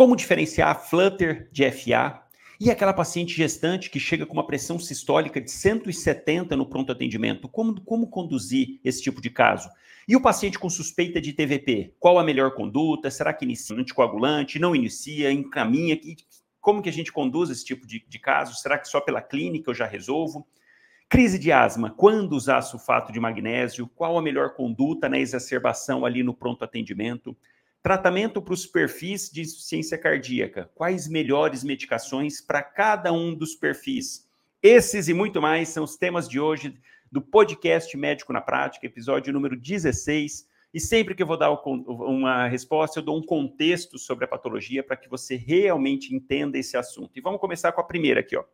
Como diferenciar flutter de FA e aquela paciente gestante que chega com uma pressão sistólica de 170 no pronto atendimento? Como, como conduzir esse tipo de caso? E o paciente com suspeita de TVP? Qual a melhor conduta? Será que inicia anticoagulante? Não inicia? Encaminha? Como que a gente conduz esse tipo de, de caso? Será que só pela clínica eu já resolvo? Crise de asma, quando usar sulfato de magnésio? Qual a melhor conduta na exacerbação ali no pronto atendimento? Tratamento para os perfis de insuficiência cardíaca. Quais melhores medicações para cada um dos perfis? Esses e muito mais são os temas de hoje do podcast Médico na Prática, episódio número 16. E sempre que eu vou dar uma resposta, eu dou um contexto sobre a patologia para que você realmente entenda esse assunto. E vamos começar com a primeira aqui, ó.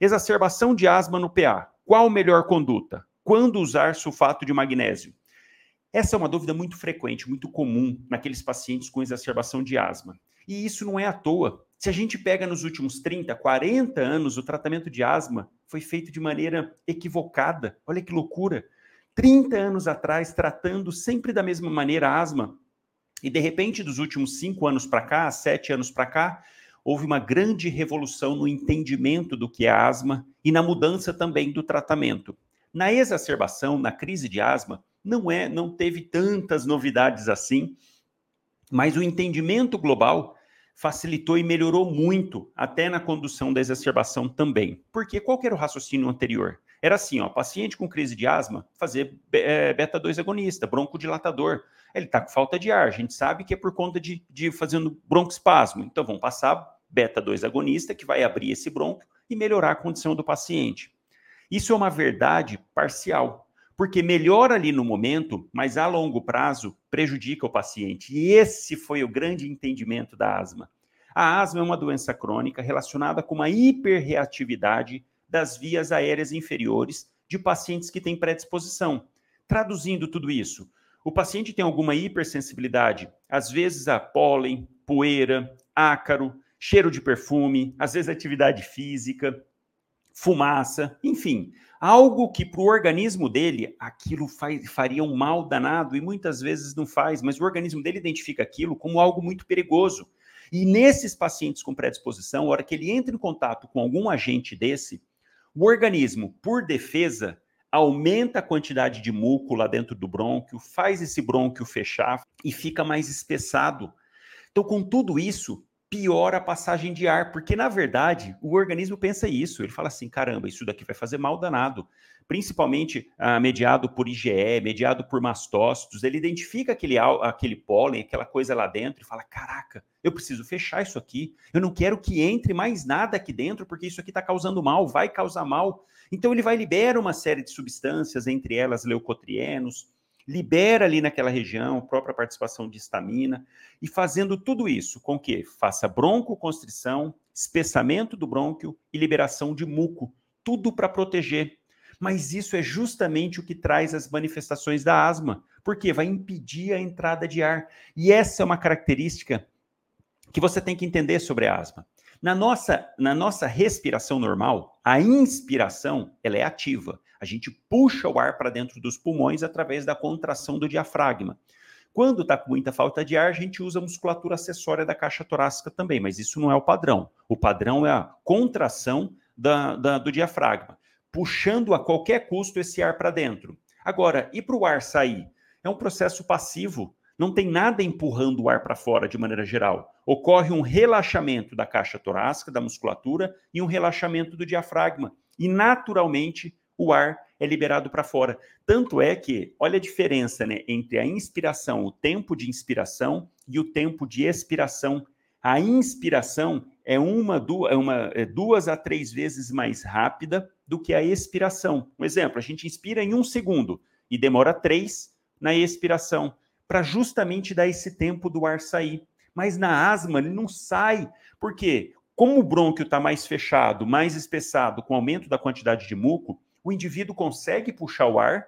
Exacerbação de asma no PA. Qual melhor conduta? Quando usar sulfato de magnésio? Essa é uma dúvida muito frequente, muito comum naqueles pacientes com exacerbação de asma. E isso não é à toa. Se a gente pega nos últimos 30, 40 anos, o tratamento de asma foi feito de maneira equivocada. Olha que loucura. 30 anos atrás, tratando sempre da mesma maneira a asma. E de repente, dos últimos 5 anos para cá, 7 anos para cá, houve uma grande revolução no entendimento do que é asma e na mudança também do tratamento. Na exacerbação, na crise de asma, não é, não teve tantas novidades assim, mas o entendimento global facilitou e melhorou muito até na condução da exacerbação também. Porque qual era o raciocínio anterior? Era assim, ó, paciente com crise de asma, fazer é, beta-2 agonista, broncodilatador. Ele está com falta de ar, a gente sabe que é por conta de, de fazendo broncoespasmo. Então, vamos passar beta-2 agonista, que vai abrir esse bronco e melhorar a condição do paciente. Isso é uma verdade parcial porque melhora ali no momento, mas a longo prazo prejudica o paciente. E esse foi o grande entendimento da asma. A asma é uma doença crônica relacionada com uma hiperreatividade das vias aéreas inferiores de pacientes que têm predisposição. Traduzindo tudo isso, o paciente tem alguma hipersensibilidade, às vezes a pólen, poeira, ácaro, cheiro de perfume, às vezes atividade física, fumaça, enfim, algo que para o organismo dele aquilo faz, faria um mal danado e muitas vezes não faz, mas o organismo dele identifica aquilo como algo muito perigoso. E nesses pacientes com predisposição, a hora que ele entra em contato com algum agente desse, o organismo, por defesa, aumenta a quantidade de muco lá dentro do brônquio, faz esse brônquio fechar e fica mais espessado. Então, com tudo isso, piora a passagem de ar, porque na verdade o organismo pensa isso, ele fala assim, caramba, isso daqui vai fazer mal danado, principalmente ah, mediado por IgE, mediado por mastócitos, ele identifica aquele, aquele pólen, aquela coisa lá dentro e fala, caraca, eu preciso fechar isso aqui, eu não quero que entre mais nada aqui dentro, porque isso aqui está causando mal, vai causar mal, então ele vai liberar uma série de substâncias, entre elas leucotrienos, libera ali naquela região própria participação de estamina, e fazendo tudo isso com que faça broncoconstrição, espessamento do brônquio e liberação de muco, tudo para proteger. Mas isso é justamente o que traz as manifestações da asma, porque vai impedir a entrada de ar. E essa é uma característica que você tem que entender sobre a asma. Na nossa, na nossa respiração normal, a inspiração ela é ativa. A gente puxa o ar para dentro dos pulmões através da contração do diafragma. Quando está com muita falta de ar, a gente usa a musculatura acessória da caixa torácica também, mas isso não é o padrão. O padrão é a contração da, da, do diafragma, puxando a qualquer custo esse ar para dentro. Agora, e para o ar sair? É um processo passivo não tem nada empurrando o ar para fora de maneira geral. Ocorre um relaxamento da caixa torácica, da musculatura e um relaxamento do diafragma. E naturalmente o ar é liberado para fora. Tanto é que, olha a diferença né, entre a inspiração, o tempo de inspiração e o tempo de expiração. A inspiração é uma, duas, é uma, é duas a três vezes mais rápida do que a expiração. Um exemplo, a gente inspira em um segundo e demora três na expiração para justamente dar esse tempo do ar sair. Mas na asma ele não sai, porque como o brônquio está mais fechado, mais espessado, com aumento da quantidade de muco, o indivíduo consegue puxar o ar,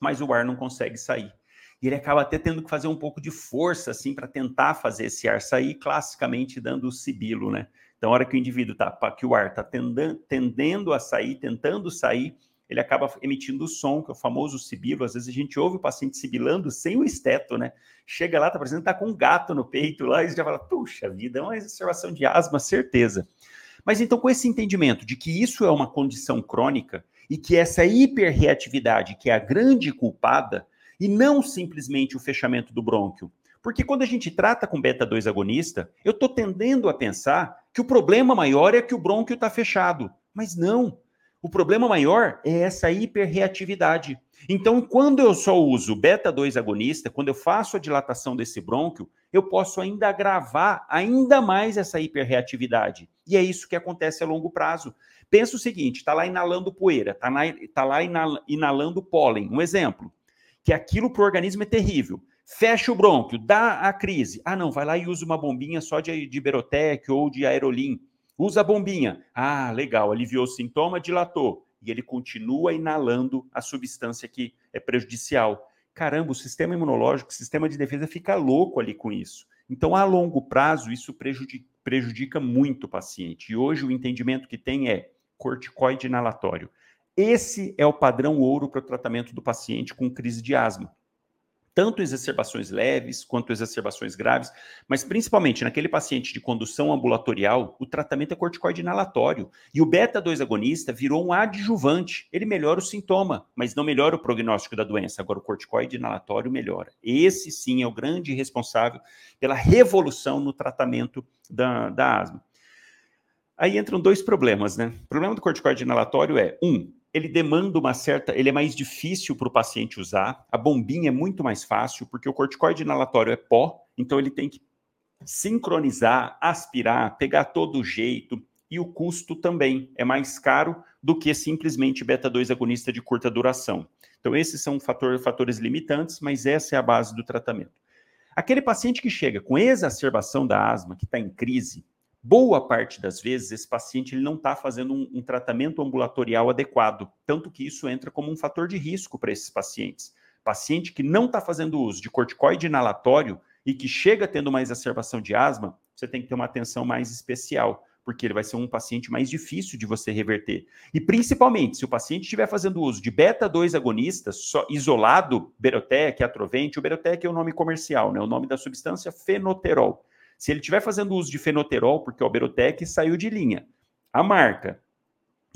mas o ar não consegue sair. E ele acaba até tendo que fazer um pouco de força assim para tentar fazer esse ar sair, classicamente dando o sibilo, né? Então, a hora que o indivíduo tá, que o ar está tendendo a sair, tentando sair, ele acaba emitindo o som, que é o famoso sibilo. Às vezes a gente ouve o paciente sibilando sem o esteto, né? Chega lá, tá parecendo que tá com um gato no peito lá, e já fala, puxa vida, é uma exacerbação de asma, certeza. Mas então, com esse entendimento de que isso é uma condição crônica e que essa hiperreatividade, que é a grande culpada, e não simplesmente o fechamento do brônquio, porque quando a gente trata com beta-2 agonista, eu estou tendendo a pensar que o problema maior é que o brônquio está fechado. Mas não. O problema maior é essa hiperreatividade. Então, quando eu só uso beta-2 agonista, quando eu faço a dilatação desse brônquio, eu posso ainda agravar ainda mais essa hiperreatividade. E é isso que acontece a longo prazo. Pensa o seguinte: está lá inalando poeira, está tá lá inalando pólen. Um exemplo, que aquilo para o organismo é terrível fecha o brônquio, dá a crise. Ah, não, vai lá e usa uma bombinha só de, de Berotec ou de Aerolim. Usa a bombinha. Ah, legal, aliviou o sintoma, dilatou. E ele continua inalando a substância que é prejudicial. Caramba, o sistema imunológico, o sistema de defesa fica louco ali com isso. Então, a longo prazo, isso prejudica, prejudica muito o paciente. E hoje o entendimento que tem é corticoide inalatório. Esse é o padrão ouro para o tratamento do paciente com crise de asma tanto exacerbações leves quanto exacerbações graves, mas principalmente naquele paciente de condução ambulatorial, o tratamento é corticoide inalatório. E o beta-2 agonista virou um adjuvante. Ele melhora o sintoma, mas não melhora o prognóstico da doença. Agora, o corticoide inalatório melhora. Esse sim é o grande responsável pela revolução no tratamento da, da asma. Aí entram dois problemas, né? O problema do corticoide inalatório é, um, ele demanda uma certa, ele é mais difícil para o paciente usar. A bombinha é muito mais fácil, porque o corticoide inalatório é pó, então ele tem que sincronizar, aspirar, pegar todo o jeito, e o custo também é mais caro do que simplesmente beta-2 agonista de curta duração. Então, esses são fator, fatores limitantes, mas essa é a base do tratamento. Aquele paciente que chega com exacerbação da asma, que está em crise, Boa parte das vezes, esse paciente ele não está fazendo um, um, tratamento ambulatorial adequado, tanto que isso entra como um fator de risco para esses pacientes. Paciente que não está fazendo uso de corticoide inalatório e que chega tendo uma exacerbação de asma, você tem que ter uma atenção mais especial, porque ele vai ser um paciente mais difícil de você reverter. E principalmente, se o paciente estiver fazendo uso de beta-2 agonistas, só isolado, Berotec, Atrovente, o Berotec é o nome comercial, né? o nome da substância fenoterol. Se ele estiver fazendo uso de fenoterol, porque o Berotec saiu de linha, a marca,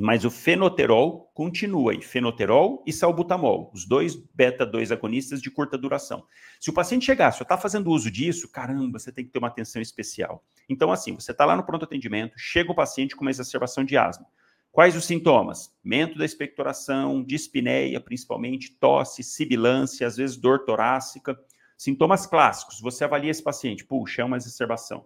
mas o fenoterol continua aí, fenoterol e salbutamol, os dois beta-2 agonistas de curta duração. Se o paciente chegar, se está fazendo uso disso, caramba, você tem que ter uma atenção especial. Então, assim, você está lá no pronto atendimento, chega o paciente com uma exacerbação de asma. Quais os sintomas? Aumento da expectoração, dispneia, principalmente, tosse, sibilância, às vezes dor torácica. Sintomas clássicos, você avalia esse paciente, puxa, é uma exacerbação. O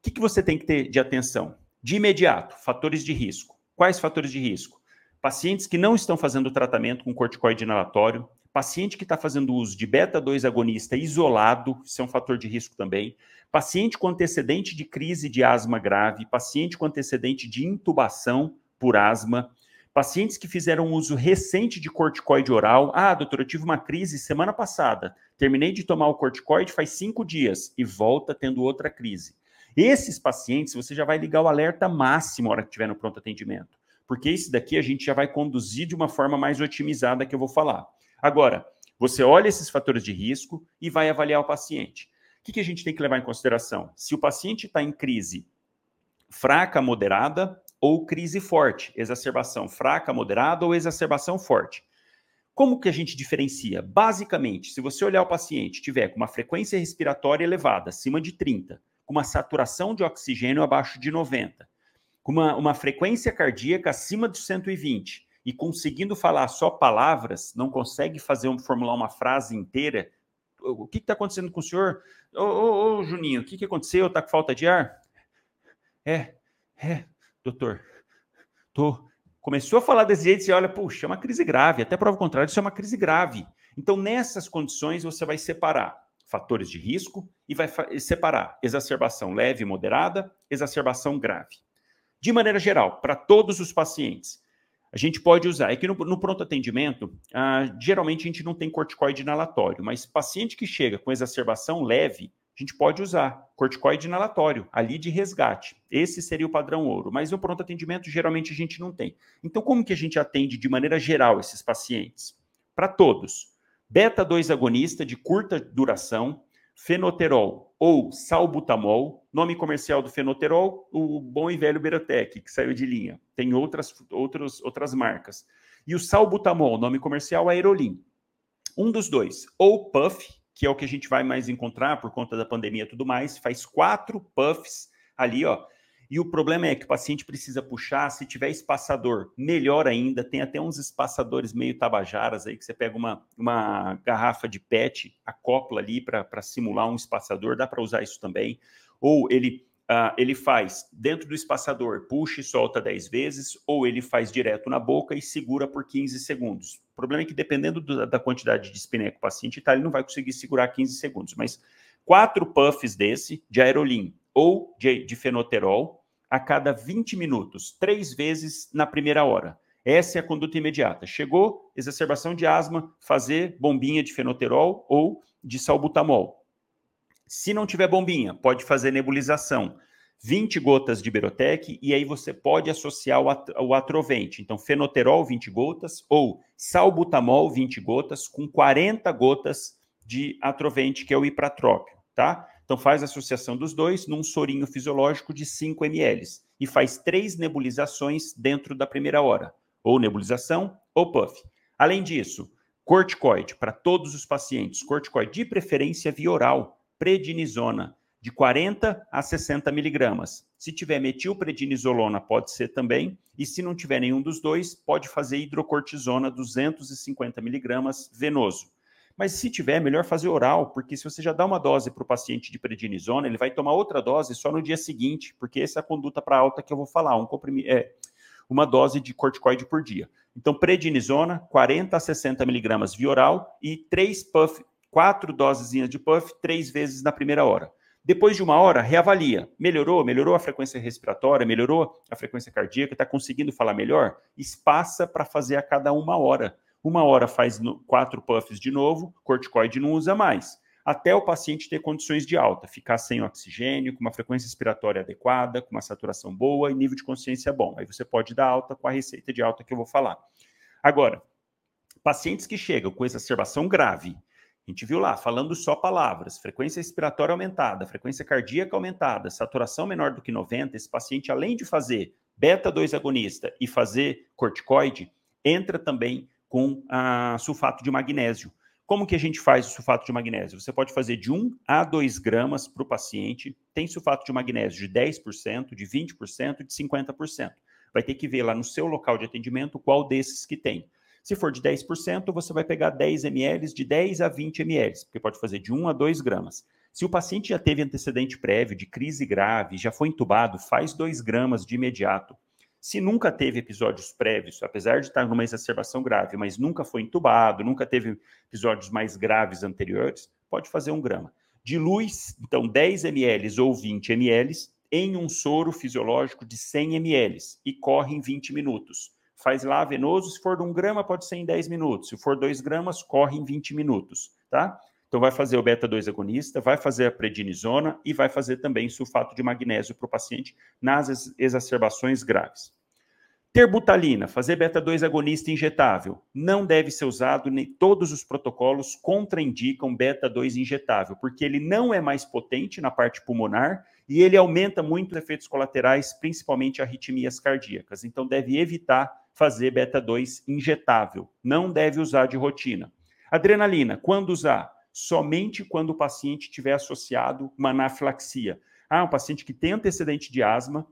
que, que você tem que ter de atenção? De imediato, fatores de risco. Quais fatores de risco? Pacientes que não estão fazendo tratamento com corticoide inalatório, paciente que está fazendo uso de beta-2 agonista isolado, isso é um fator de risco também, paciente com antecedente de crise de asma grave, paciente com antecedente de intubação por asma, Pacientes que fizeram uso recente de corticoide oral. Ah, doutor, eu tive uma crise semana passada. Terminei de tomar o corticoide faz cinco dias e volta tendo outra crise. Esses pacientes, você já vai ligar o alerta máximo na hora que estiver no pronto atendimento. Porque esse daqui a gente já vai conduzir de uma forma mais otimizada que eu vou falar. Agora, você olha esses fatores de risco e vai avaliar o paciente. O que, que a gente tem que levar em consideração? Se o paciente está em crise fraca, moderada, ou crise forte, exacerbação fraca, moderada ou exacerbação forte. Como que a gente diferencia? Basicamente, se você olhar o paciente tiver com uma frequência respiratória elevada, acima de 30, com uma saturação de oxigênio abaixo de 90, com uma, uma frequência cardíaca acima de 120 e conseguindo falar só palavras, não consegue fazer um, formular uma frase inteira, o que está acontecendo com o senhor? Ô, ô, ô Juninho, o que, que aconteceu? Está com falta de ar? É, é, doutor, tô. Começou a falar desse jeito, você olha, puxa, é uma crise grave, até prova contrário, isso é uma crise grave. Então, nessas condições, você vai separar fatores de risco e vai separar exacerbação leve e moderada, exacerbação grave. De maneira geral, para todos os pacientes, a gente pode usar. É que no, no pronto atendimento, ah, geralmente a gente não tem corticoide inalatório, mas paciente que chega com exacerbação leve, a gente pode usar corticoide inalatório, ali de resgate. Esse seria o padrão ouro, mas no pronto atendimento geralmente a gente não tem. Então, como que a gente atende de maneira geral esses pacientes? Para todos. Beta 2 agonista de curta duração, fenoterol ou salbutamol, nome comercial do fenoterol, o bom e velho Berotec, que saiu de linha. Tem outras, outros, outras marcas. E o salbutamol, nome comercial Aerolim. Um dos dois, ou Puff, que é o que a gente vai mais encontrar por conta da pandemia e tudo mais, faz quatro puffs ali, ó. E o problema é que o paciente precisa puxar, se tiver espaçador, melhor ainda, tem até uns espaçadores meio tabajaras aí, que você pega uma, uma garrafa de PET, acopla ali para simular um espaçador, dá para usar isso também. Ou ele Uh, ele faz dentro do espaçador, puxa e solta 10 vezes, ou ele faz direto na boca e segura por 15 segundos. O problema é que, dependendo do, da quantidade de espiné que o paciente está, ele não vai conseguir segurar 15 segundos. Mas quatro puffs desse, de aerolim ou de, de fenoterol, a cada 20 minutos, três vezes na primeira hora. Essa é a conduta imediata. Chegou, exacerbação de asma, fazer bombinha de fenoterol ou de salbutamol. Se não tiver bombinha, pode fazer nebulização. 20 gotas de Berotec e aí você pode associar o, at o atrovente. Então, fenoterol 20 gotas ou salbutamol 20 gotas com 40 gotas de atrovente, que é o ipratrópio, tá? Então, faz associação dos dois num sorinho fisiológico de 5 ml e faz três nebulizações dentro da primeira hora, ou nebulização ou puff. Além disso, corticoide para todos os pacientes, corticoide de preferência via oral, prednisona, de 40 a 60 miligramas. Se tiver metilprednisolona, pode ser também. E se não tiver nenhum dos dois, pode fazer hidrocortisona 250 miligramas venoso. Mas se tiver, melhor fazer oral, porque se você já dá uma dose para o paciente de prednisona, ele vai tomar outra dose só no dia seguinte, porque essa é a conduta para alta que eu vou falar, um comprimido, é, uma dose de corticoide por dia. Então, prednisona, 40 a 60 miligramas via oral e 3 puff, quatro dosezinhas de puff três vezes na primeira hora. Depois de uma hora, reavalia. Melhorou? Melhorou a frequência respiratória? Melhorou a frequência cardíaca? Está conseguindo falar melhor? Espaça para fazer a cada uma hora. Uma hora faz quatro puffs de novo, corticoide não usa mais. Até o paciente ter condições de alta, ficar sem oxigênio, com uma frequência respiratória adequada, com uma saturação boa e nível de consciência bom. Aí você pode dar alta com a receita de alta que eu vou falar. Agora, pacientes que chegam com exacerbação grave, a gente viu lá, falando só palavras, frequência respiratória aumentada, frequência cardíaca aumentada, saturação menor do que 90, esse paciente, além de fazer beta-2 agonista e fazer corticoide, entra também com a sulfato de magnésio. Como que a gente faz o sulfato de magnésio? Você pode fazer de 1 a 2 gramas para o paciente. Tem sulfato de magnésio de 10%, de 20%, de 50%. Vai ter que ver lá no seu local de atendimento qual desses que tem. Se for de 10%, você vai pegar 10 ml de 10 a 20 ml, porque pode fazer de 1 a 2 gramas. Se o paciente já teve antecedente prévio de crise grave, já foi entubado, faz 2 gramas de imediato. Se nunca teve episódios prévios, apesar de estar numa exacerbação grave, mas nunca foi entubado, nunca teve episódios mais graves anteriores, pode fazer 1 grama. Dilui, então, 10 ml ou 20 ml em um soro fisiológico de 100 ml e corre em 20 minutos faz lá venoso, se for de um grama, pode ser em 10 minutos, se for 2 gramas, corre em 20 minutos, tá? Então vai fazer o beta-2 agonista, vai fazer a prednisona e vai fazer também sulfato de magnésio para o paciente nas exacerbações graves. Terbutalina, fazer beta-2 agonista injetável, não deve ser usado, nem todos os protocolos contraindicam beta-2 injetável, porque ele não é mais potente na parte pulmonar e ele aumenta muito os efeitos colaterais, principalmente arritmias cardíacas. Então deve evitar fazer beta-2 injetável. Não deve usar de rotina. Adrenalina, quando usar? Somente quando o paciente tiver associado uma anafilaxia. Ah, um paciente que tem antecedente de asma,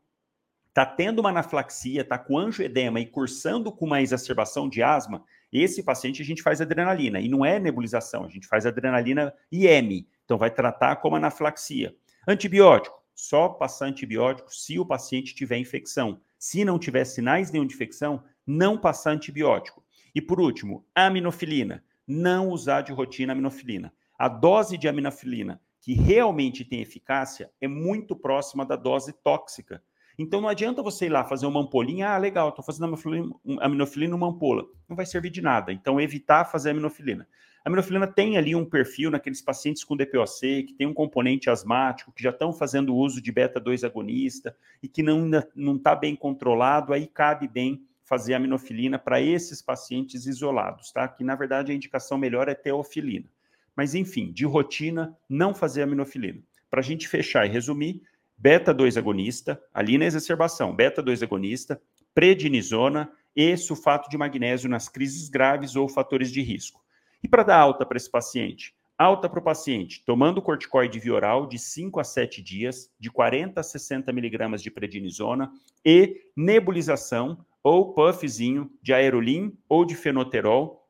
está tendo uma anafilaxia, está com angioedema e cursando com uma exacerbação de asma, esse paciente a gente faz adrenalina. E não é nebulização, a gente faz adrenalina IM. Então vai tratar como anafilaxia. Antibiótico, só passar antibiótico se o paciente tiver infecção. Se não tiver sinais nenhum de infecção, não passar antibiótico. E por último, aminofilina. Não usar de rotina aminofilina. A dose de aminofilina que realmente tem eficácia é muito próxima da dose tóxica. Então não adianta você ir lá fazer uma ampolinha, ah, legal, estou fazendo aminofilina, aminofilina numa ampola. Não vai servir de nada. Então evitar fazer aminofilina. A aminofilina tem ali um perfil naqueles pacientes com DPOC, que tem um componente asmático, que já estão fazendo uso de beta-2 agonista e que não está bem controlado, aí cabe bem fazer aminofilina para esses pacientes isolados, tá? Que na verdade a indicação melhor é teofilina. Mas enfim, de rotina, não fazer aminofilina. Para a gente fechar e resumir, beta-2 agonista, ali na exacerbação, beta-2 agonista, prednisona e sulfato de magnésio nas crises graves ou fatores de risco. E para dar alta para esse paciente? Alta para o paciente, tomando corticoide via oral de 5 a 7 dias, de 40 a 60 miligramas de prednisona e nebulização ou puffzinho de aerolim ou de fenoterol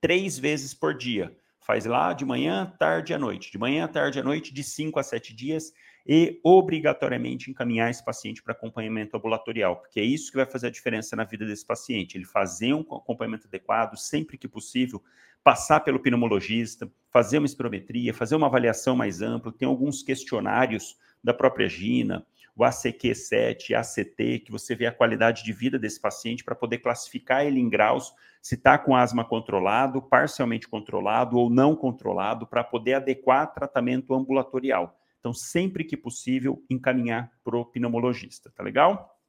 três vezes por dia. Faz lá de manhã, tarde à noite. De manhã, tarde à noite, de 5 a 7 dias e obrigatoriamente encaminhar esse paciente para acompanhamento ambulatorial, porque é isso que vai fazer a diferença na vida desse paciente. Ele fazer um acompanhamento adequado sempre que possível, passar pelo pneumologista, fazer uma espirometria, fazer uma avaliação mais ampla. Tem alguns questionários da própria Gina, o ACQ7, ACT, que você vê a qualidade de vida desse paciente para poder classificar ele em graus, se está com asma controlado, parcialmente controlado ou não controlado, para poder adequar tratamento ambulatorial. Então, sempre que possível, encaminhar para o pneumologista, tá legal?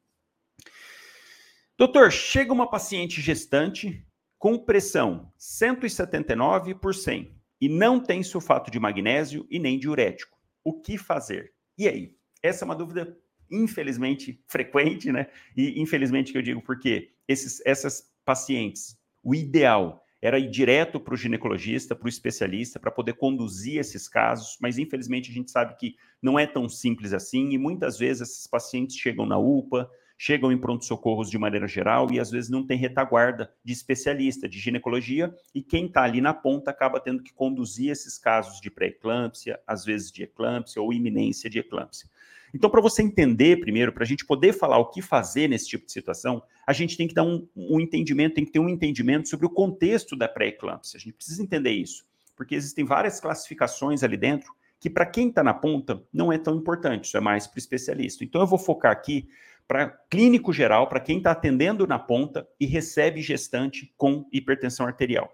Doutor, chega uma paciente gestante com pressão 179 por 100 e não tem sulfato de magnésio e nem diurético. O que fazer? E aí? Essa é uma dúvida, infelizmente, frequente, né? E infelizmente que eu digo porque esses, essas pacientes, o ideal era ir direto para o ginecologista, para o especialista, para poder conduzir esses casos, mas infelizmente a gente sabe que não é tão simples assim, e muitas vezes esses pacientes chegam na UPA, chegam em pronto-socorros de maneira geral e às vezes não tem retaguarda de especialista, de ginecologia, e quem está ali na ponta acaba tendo que conduzir esses casos de pré-eclâmpsia, às vezes de eclâmpsia ou iminência de eclâmpsia. Então, para você entender primeiro, para a gente poder falar o que fazer nesse tipo de situação, a gente tem que dar um, um entendimento, tem que ter um entendimento sobre o contexto da pré-eclâmpsia. A gente precisa entender isso, porque existem várias classificações ali dentro que, para quem está na ponta, não é tão importante, isso é mais para o especialista. Então, eu vou focar aqui para clínico geral, para quem está atendendo na ponta e recebe gestante com hipertensão arterial.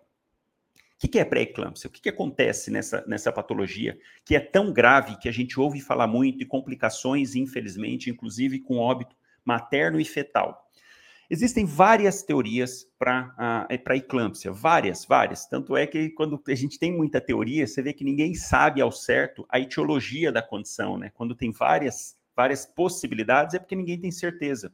O que é pré-eclâmpsia? O que, acontece nessa, nessa patologia que é tão grave que a gente ouve falar muito e complicações, infelizmente, inclusive com óbito materno e fetal? Existem várias teorias para uh, para eclâmpsia, várias, várias. Tanto é que quando a gente tem muita teoria, você vê que ninguém sabe ao certo a etiologia da condição, né? Quando tem várias, várias possibilidades, é porque ninguém tem certeza.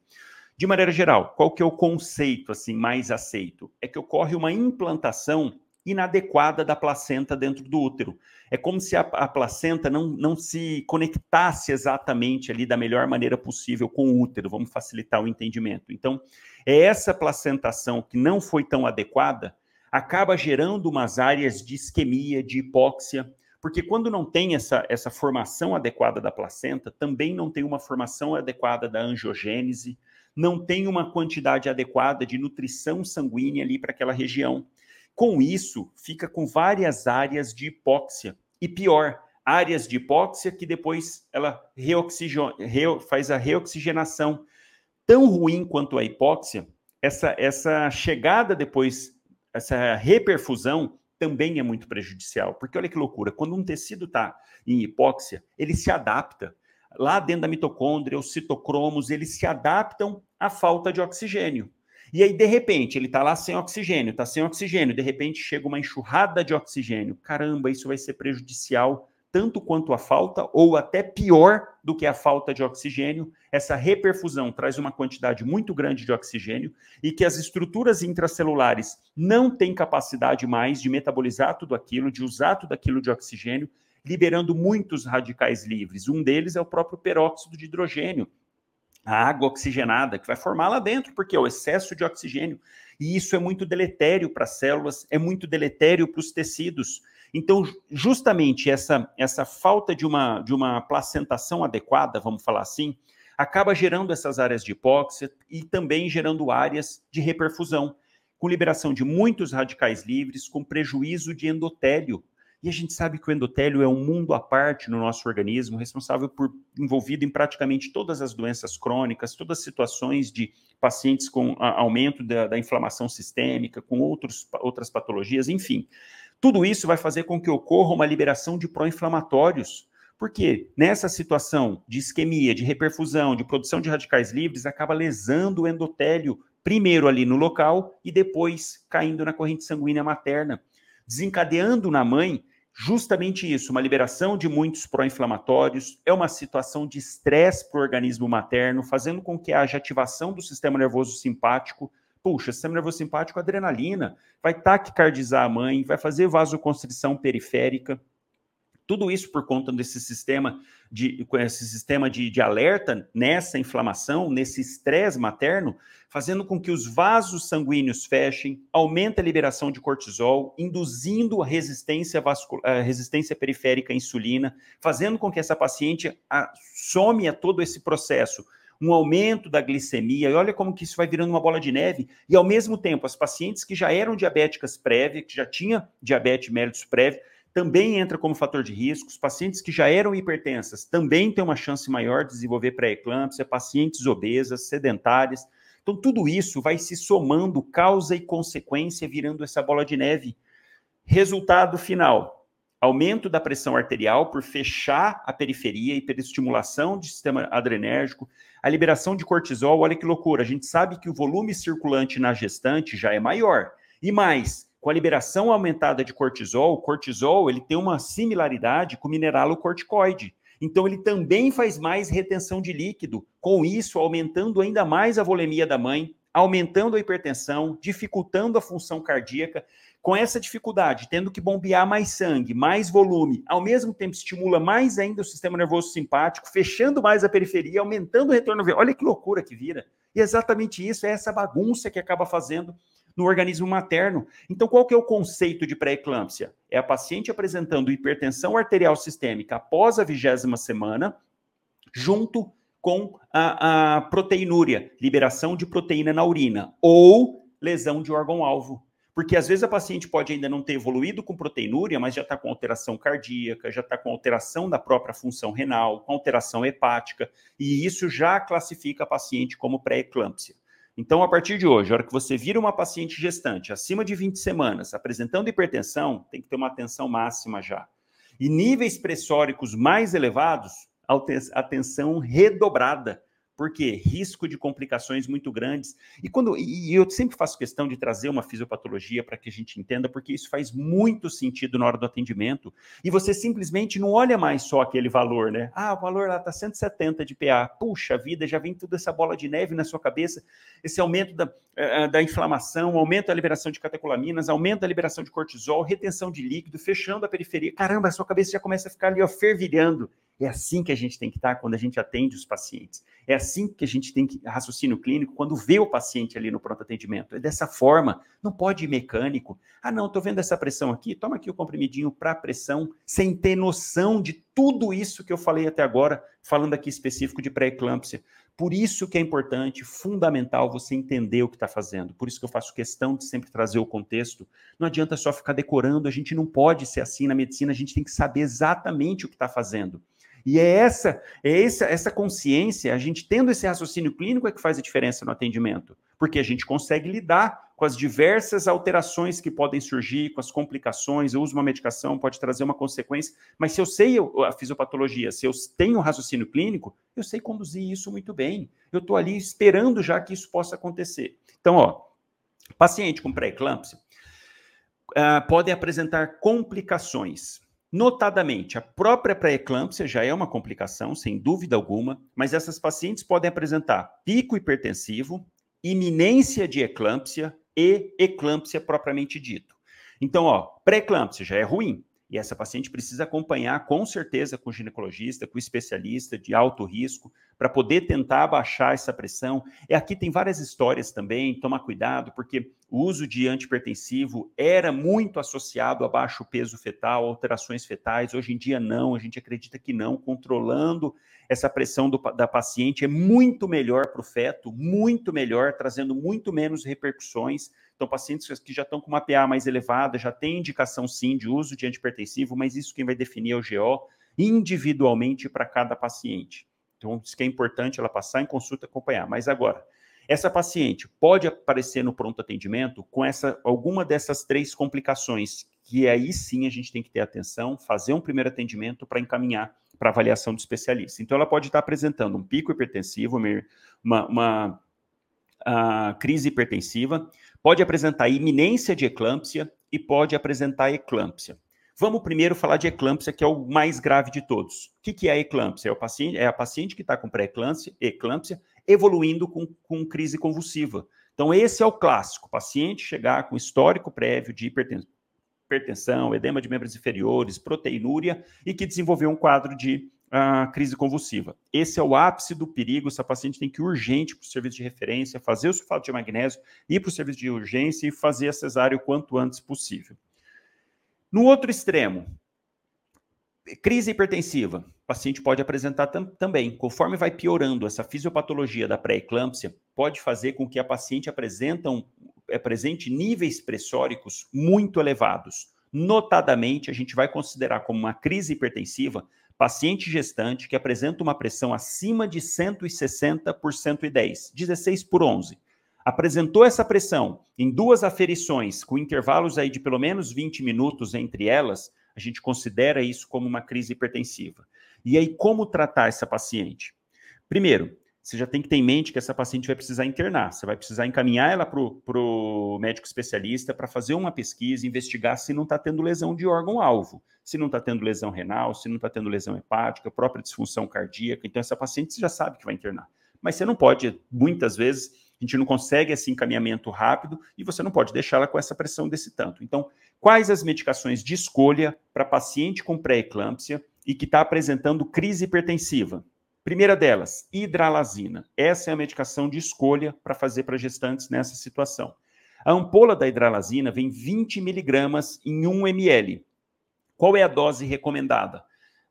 De maneira geral, qual que é o conceito assim mais aceito? É que ocorre uma implantação inadequada da placenta dentro do útero. É como se a, a, placenta não, não se conectasse exatamente ali da melhor maneira possível com o útero, vamos facilitar o entendimento. Então, é essa placentação que não foi tão adequada, acaba gerando umas áreas de isquemia, de hipóxia, porque quando não tem essa, essa formação adequada da placenta, também não tem uma formação adequada da angiogênese, não tem uma quantidade adequada de nutrição sanguínea ali para aquela região. Com isso, fica com várias áreas de hipóxia. E pior, áreas de hipóxia que depois ela faz a reoxigenação. Tão ruim quanto a hipóxia, essa, essa chegada depois, essa reperfusão também é muito prejudicial. Porque olha que loucura, quando um tecido está em hipóxia, ele se adapta. Lá dentro da mitocôndria, os citocromos, eles se adaptam à falta de oxigênio. E aí, de repente, ele está lá sem oxigênio, está sem oxigênio, de repente chega uma enxurrada de oxigênio. Caramba, isso vai ser prejudicial tanto quanto a falta, ou até pior do que a falta de oxigênio. Essa reperfusão traz uma quantidade muito grande de oxigênio e que as estruturas intracelulares não têm capacidade mais de metabolizar tudo aquilo, de usar tudo aquilo de oxigênio, liberando muitos radicais livres. Um deles é o próprio peróxido de hidrogênio, a água oxigenada que vai formar lá dentro, porque é o excesso de oxigênio. E isso é muito deletério para as células, é muito deletério para os tecidos. Então, justamente essa, essa falta de uma, de uma placentação adequada, vamos falar assim, acaba gerando essas áreas de hipóxia e também gerando áreas de reperfusão, com liberação de muitos radicais livres, com prejuízo de endotélio, e a gente sabe que o endotélio é um mundo à parte no nosso organismo, responsável por envolvido em praticamente todas as doenças crônicas, todas as situações de pacientes com aumento da, da inflamação sistêmica, com outros, outras patologias, enfim. Tudo isso vai fazer com que ocorra uma liberação de pró-inflamatórios, porque nessa situação de isquemia, de reperfusão, de produção de radicais livres, acaba lesando o endotélio, primeiro ali no local e depois caindo na corrente sanguínea materna, desencadeando na mãe justamente isso, uma liberação de muitos pró-inflamatórios, é uma situação de estresse para o organismo materno, fazendo com que haja ativação do sistema nervoso simpático. Puxa, sistema nervoso simpático, adrenalina, vai taquicardizar a mãe, vai fazer vasoconstrição periférica. Tudo isso por conta desse sistema de, esse sistema de, de alerta nessa inflamação, nesse estresse materno, fazendo com que os vasos sanguíneos fechem, aumenta a liberação de cortisol, induzindo a resistência, vascular, a resistência periférica à insulina, fazendo com que essa paciente some a todo esse processo um aumento da glicemia, e olha como que isso vai virando uma bola de neve, e ao mesmo tempo, as pacientes que já eram diabéticas prévias, que já tinham diabetes mellitus prévia, também entra como fator de risco. Os pacientes que já eram hipertensas também têm uma chance maior de desenvolver pré-eclâmpsia, pacientes obesas, sedentárias. Então, tudo isso vai se somando, causa e consequência, virando essa bola de neve. Resultado final: aumento da pressão arterial por fechar a periferia, hiperestimulação do sistema adrenérgico, a liberação de cortisol. Olha que loucura, a gente sabe que o volume circulante na gestante já é maior. E mais, com a liberação aumentada de cortisol, o cortisol ele tem uma similaridade com o mineralocorticoide. Então ele também faz mais retenção de líquido, com isso aumentando ainda mais a volemia da mãe, aumentando a hipertensão, dificultando a função cardíaca. Com essa dificuldade, tendo que bombear mais sangue, mais volume, ao mesmo tempo estimula mais ainda o sistema nervoso simpático, fechando mais a periferia, aumentando o retorno. Olha que loucura que vira. E é exatamente isso, é essa bagunça que acaba fazendo no organismo materno. Então, qual que é o conceito de pré-eclâmpsia? É a paciente apresentando hipertensão arterial sistêmica após a vigésima semana, junto com a, a proteinúria, liberação de proteína na urina, ou lesão de órgão-alvo. Porque às vezes a paciente pode ainda não ter evoluído com proteinúria, mas já está com alteração cardíaca, já está com alteração da própria função renal, com alteração hepática, e isso já classifica a paciente como pré-eclâmpsia. Então, a partir de hoje, a hora que você vira uma paciente gestante acima de 20 semanas, apresentando hipertensão, tem que ter uma atenção máxima já. E níveis pressóricos mais elevados, atenção redobrada porque risco de complicações muito grandes. E quando e eu sempre faço questão de trazer uma fisiopatologia para que a gente entenda, porque isso faz muito sentido na hora do atendimento. E você simplesmente não olha mais só aquele valor, né? Ah, o valor lá está 170 de PA. Puxa vida, já vem toda essa bola de neve na sua cabeça, esse aumento da, eh, eh, da inflamação, aumento da liberação de catecolaminas, aumento da liberação de cortisol, retenção de líquido, fechando a periferia. Caramba, a sua cabeça já começa a ficar ali, ó, fervilhando. É assim que a gente tem que estar quando a gente atende os pacientes. É assim que a gente tem que raciocínio clínico quando vê o paciente ali no pronto atendimento. É dessa forma, não pode ir mecânico. Ah, não, estou vendo essa pressão aqui, toma aqui o comprimidinho para pressão, sem ter noção de tudo isso que eu falei até agora, falando aqui específico de pré-eclâmpsia. Por isso que é importante, fundamental você entender o que está fazendo. Por isso que eu faço questão de sempre trazer o contexto. Não adianta só ficar decorando, a gente não pode ser assim na medicina, a gente tem que saber exatamente o que está fazendo. E é essa, é essa, essa consciência, a gente tendo esse raciocínio clínico é que faz a diferença no atendimento, porque a gente consegue lidar com as diversas alterações que podem surgir, com as complicações, eu uso uma medicação, pode trazer uma consequência, mas se eu sei a fisiopatologia, se eu tenho raciocínio clínico, eu sei conduzir isso muito bem. Eu estou ali esperando já que isso possa acontecer. Então, ó, paciente com pré-eclâmpsia uh, podem apresentar complicações. Notadamente, a própria pré-eclâmpsia já é uma complicação, sem dúvida alguma, mas essas pacientes podem apresentar pico hipertensivo, iminência de eclâmpsia e eclâmpsia propriamente dito. Então, ó, pré-eclâmpsia já é ruim, e essa paciente precisa acompanhar com certeza com o ginecologista, com o especialista de alto risco, para poder tentar abaixar essa pressão. E aqui tem várias histórias também, toma cuidado, porque o uso de antipertensivo era muito associado a baixo peso fetal, alterações fetais. Hoje em dia, não, a gente acredita que não. Controlando essa pressão do, da paciente é muito melhor para o feto, muito melhor, trazendo muito menos repercussões então, pacientes que já estão com uma PA mais elevada, já tem indicação sim de uso de antipertensivo, mas isso quem vai definir é o GO individualmente para cada paciente. Então, isso que é importante ela passar em consulta acompanhar. Mas agora, essa paciente pode aparecer no pronto atendimento com essa alguma dessas três complicações que aí sim a gente tem que ter atenção, fazer um primeiro atendimento para encaminhar para avaliação do especialista. Então, ela pode estar apresentando um pico hipertensivo, uma, uma a, crise hipertensiva, pode apresentar iminência de eclâmpsia e pode apresentar eclâmpsia. Vamos primeiro falar de eclâmpsia, que é o mais grave de todos. O que, que é a eclâmpsia? É, o paciente, é a paciente que está com pré-eclâmpsia eclâmpsia, evoluindo com, com crise convulsiva. Então, esse é o clássico: paciente chegar com histórico prévio de hipertensão, hipertensão, edema de membros inferiores, proteinúria e que desenvolveu um quadro de uh, crise convulsiva. Esse é o ápice do perigo. Essa paciente tem que ir urgente para o serviço de referência, fazer o sulfato de magnésio, ir para o serviço de urgência e fazer a cesárea o quanto antes possível. No outro extremo, crise hipertensiva. O paciente pode apresentar tam também. Conforme vai piorando essa fisiopatologia da pré-eclâmpsia, pode fazer com que a paciente apresentam apresente níveis pressóricos muito elevados. Notadamente, a gente vai considerar como uma crise hipertensiva paciente gestante que apresenta uma pressão acima de 160 por 110, 16 por 11. Apresentou essa pressão em duas aferições, com intervalos aí de pelo menos 20 minutos entre elas, a gente considera isso como uma crise hipertensiva. E aí, como tratar essa paciente? Primeiro, você já tem que ter em mente que essa paciente vai precisar internar. Você vai precisar encaminhar ela para o médico especialista para fazer uma pesquisa, investigar se não está tendo lesão de órgão-alvo, se não está tendo lesão renal, se não está tendo lesão hepática, própria disfunção cardíaca. Então, essa paciente você já sabe que vai internar. Mas você não pode, muitas vezes, a gente não consegue esse encaminhamento rápido e você não pode deixá-la com essa pressão desse tanto. Então, quais as medicações de escolha para paciente com pré-eclâmpsia e que está apresentando crise hipertensiva? Primeira delas, hidralazina. Essa é a medicação de escolha para fazer para gestantes nessa situação. A ampola da hidralazina vem 20 miligramas em 1 ml. Qual é a dose recomendada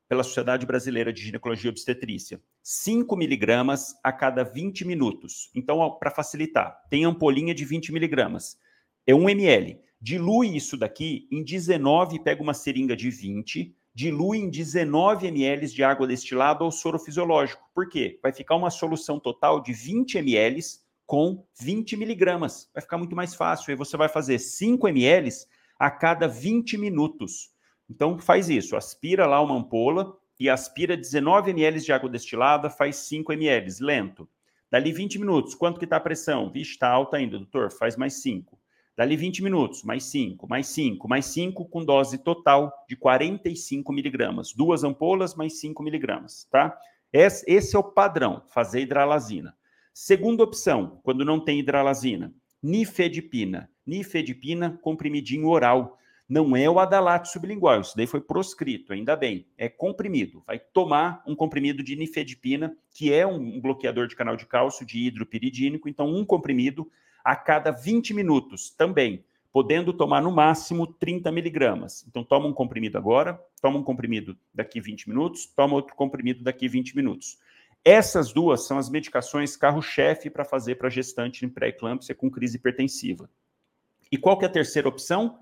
pela Sociedade Brasileira de Ginecologia e Obstetrícia? 5 miligramas a cada 20 minutos. Então, para facilitar, tem ampolinha de 20 miligramas. É 1 ml. Dilui isso daqui em 19, pega uma seringa de 20, dilui em 19 ml de água destilada ou soro fisiológico. Por quê? Vai ficar uma solução total de 20 ml com 20 miligramas. Vai ficar muito mais fácil. Aí você vai fazer 5 ml a cada 20 minutos. Então faz isso, aspira lá uma ampola e aspira 19 ml de água destilada, faz 5 ml, lento. Dali 20 minutos, quanto que está a pressão? Vixe, está alta ainda, doutor, faz mais 5. Dali 20 minutos, mais 5, mais 5, mais 5, com dose total de 45 miligramas. Duas ampolas, mais 5 miligramas, tá? Esse é o padrão, fazer hidralazina. Segunda opção, quando não tem hidralazina, nifedipina. Nifedipina, comprimidinho oral. Não é o adalato sublingual, isso daí foi proscrito, ainda bem. É comprimido. Vai tomar um comprimido de nifedipina, que é um bloqueador de canal de cálcio de hidropiridínico, então um comprimido a cada 20 minutos também, podendo tomar no máximo 30 miligramas. Então, toma um comprimido agora, toma um comprimido daqui 20 minutos, toma outro comprimido daqui 20 minutos. Essas duas são as medicações carro-chefe para fazer para gestante em pré-eclâmpsia com crise hipertensiva. E qual que é a terceira opção?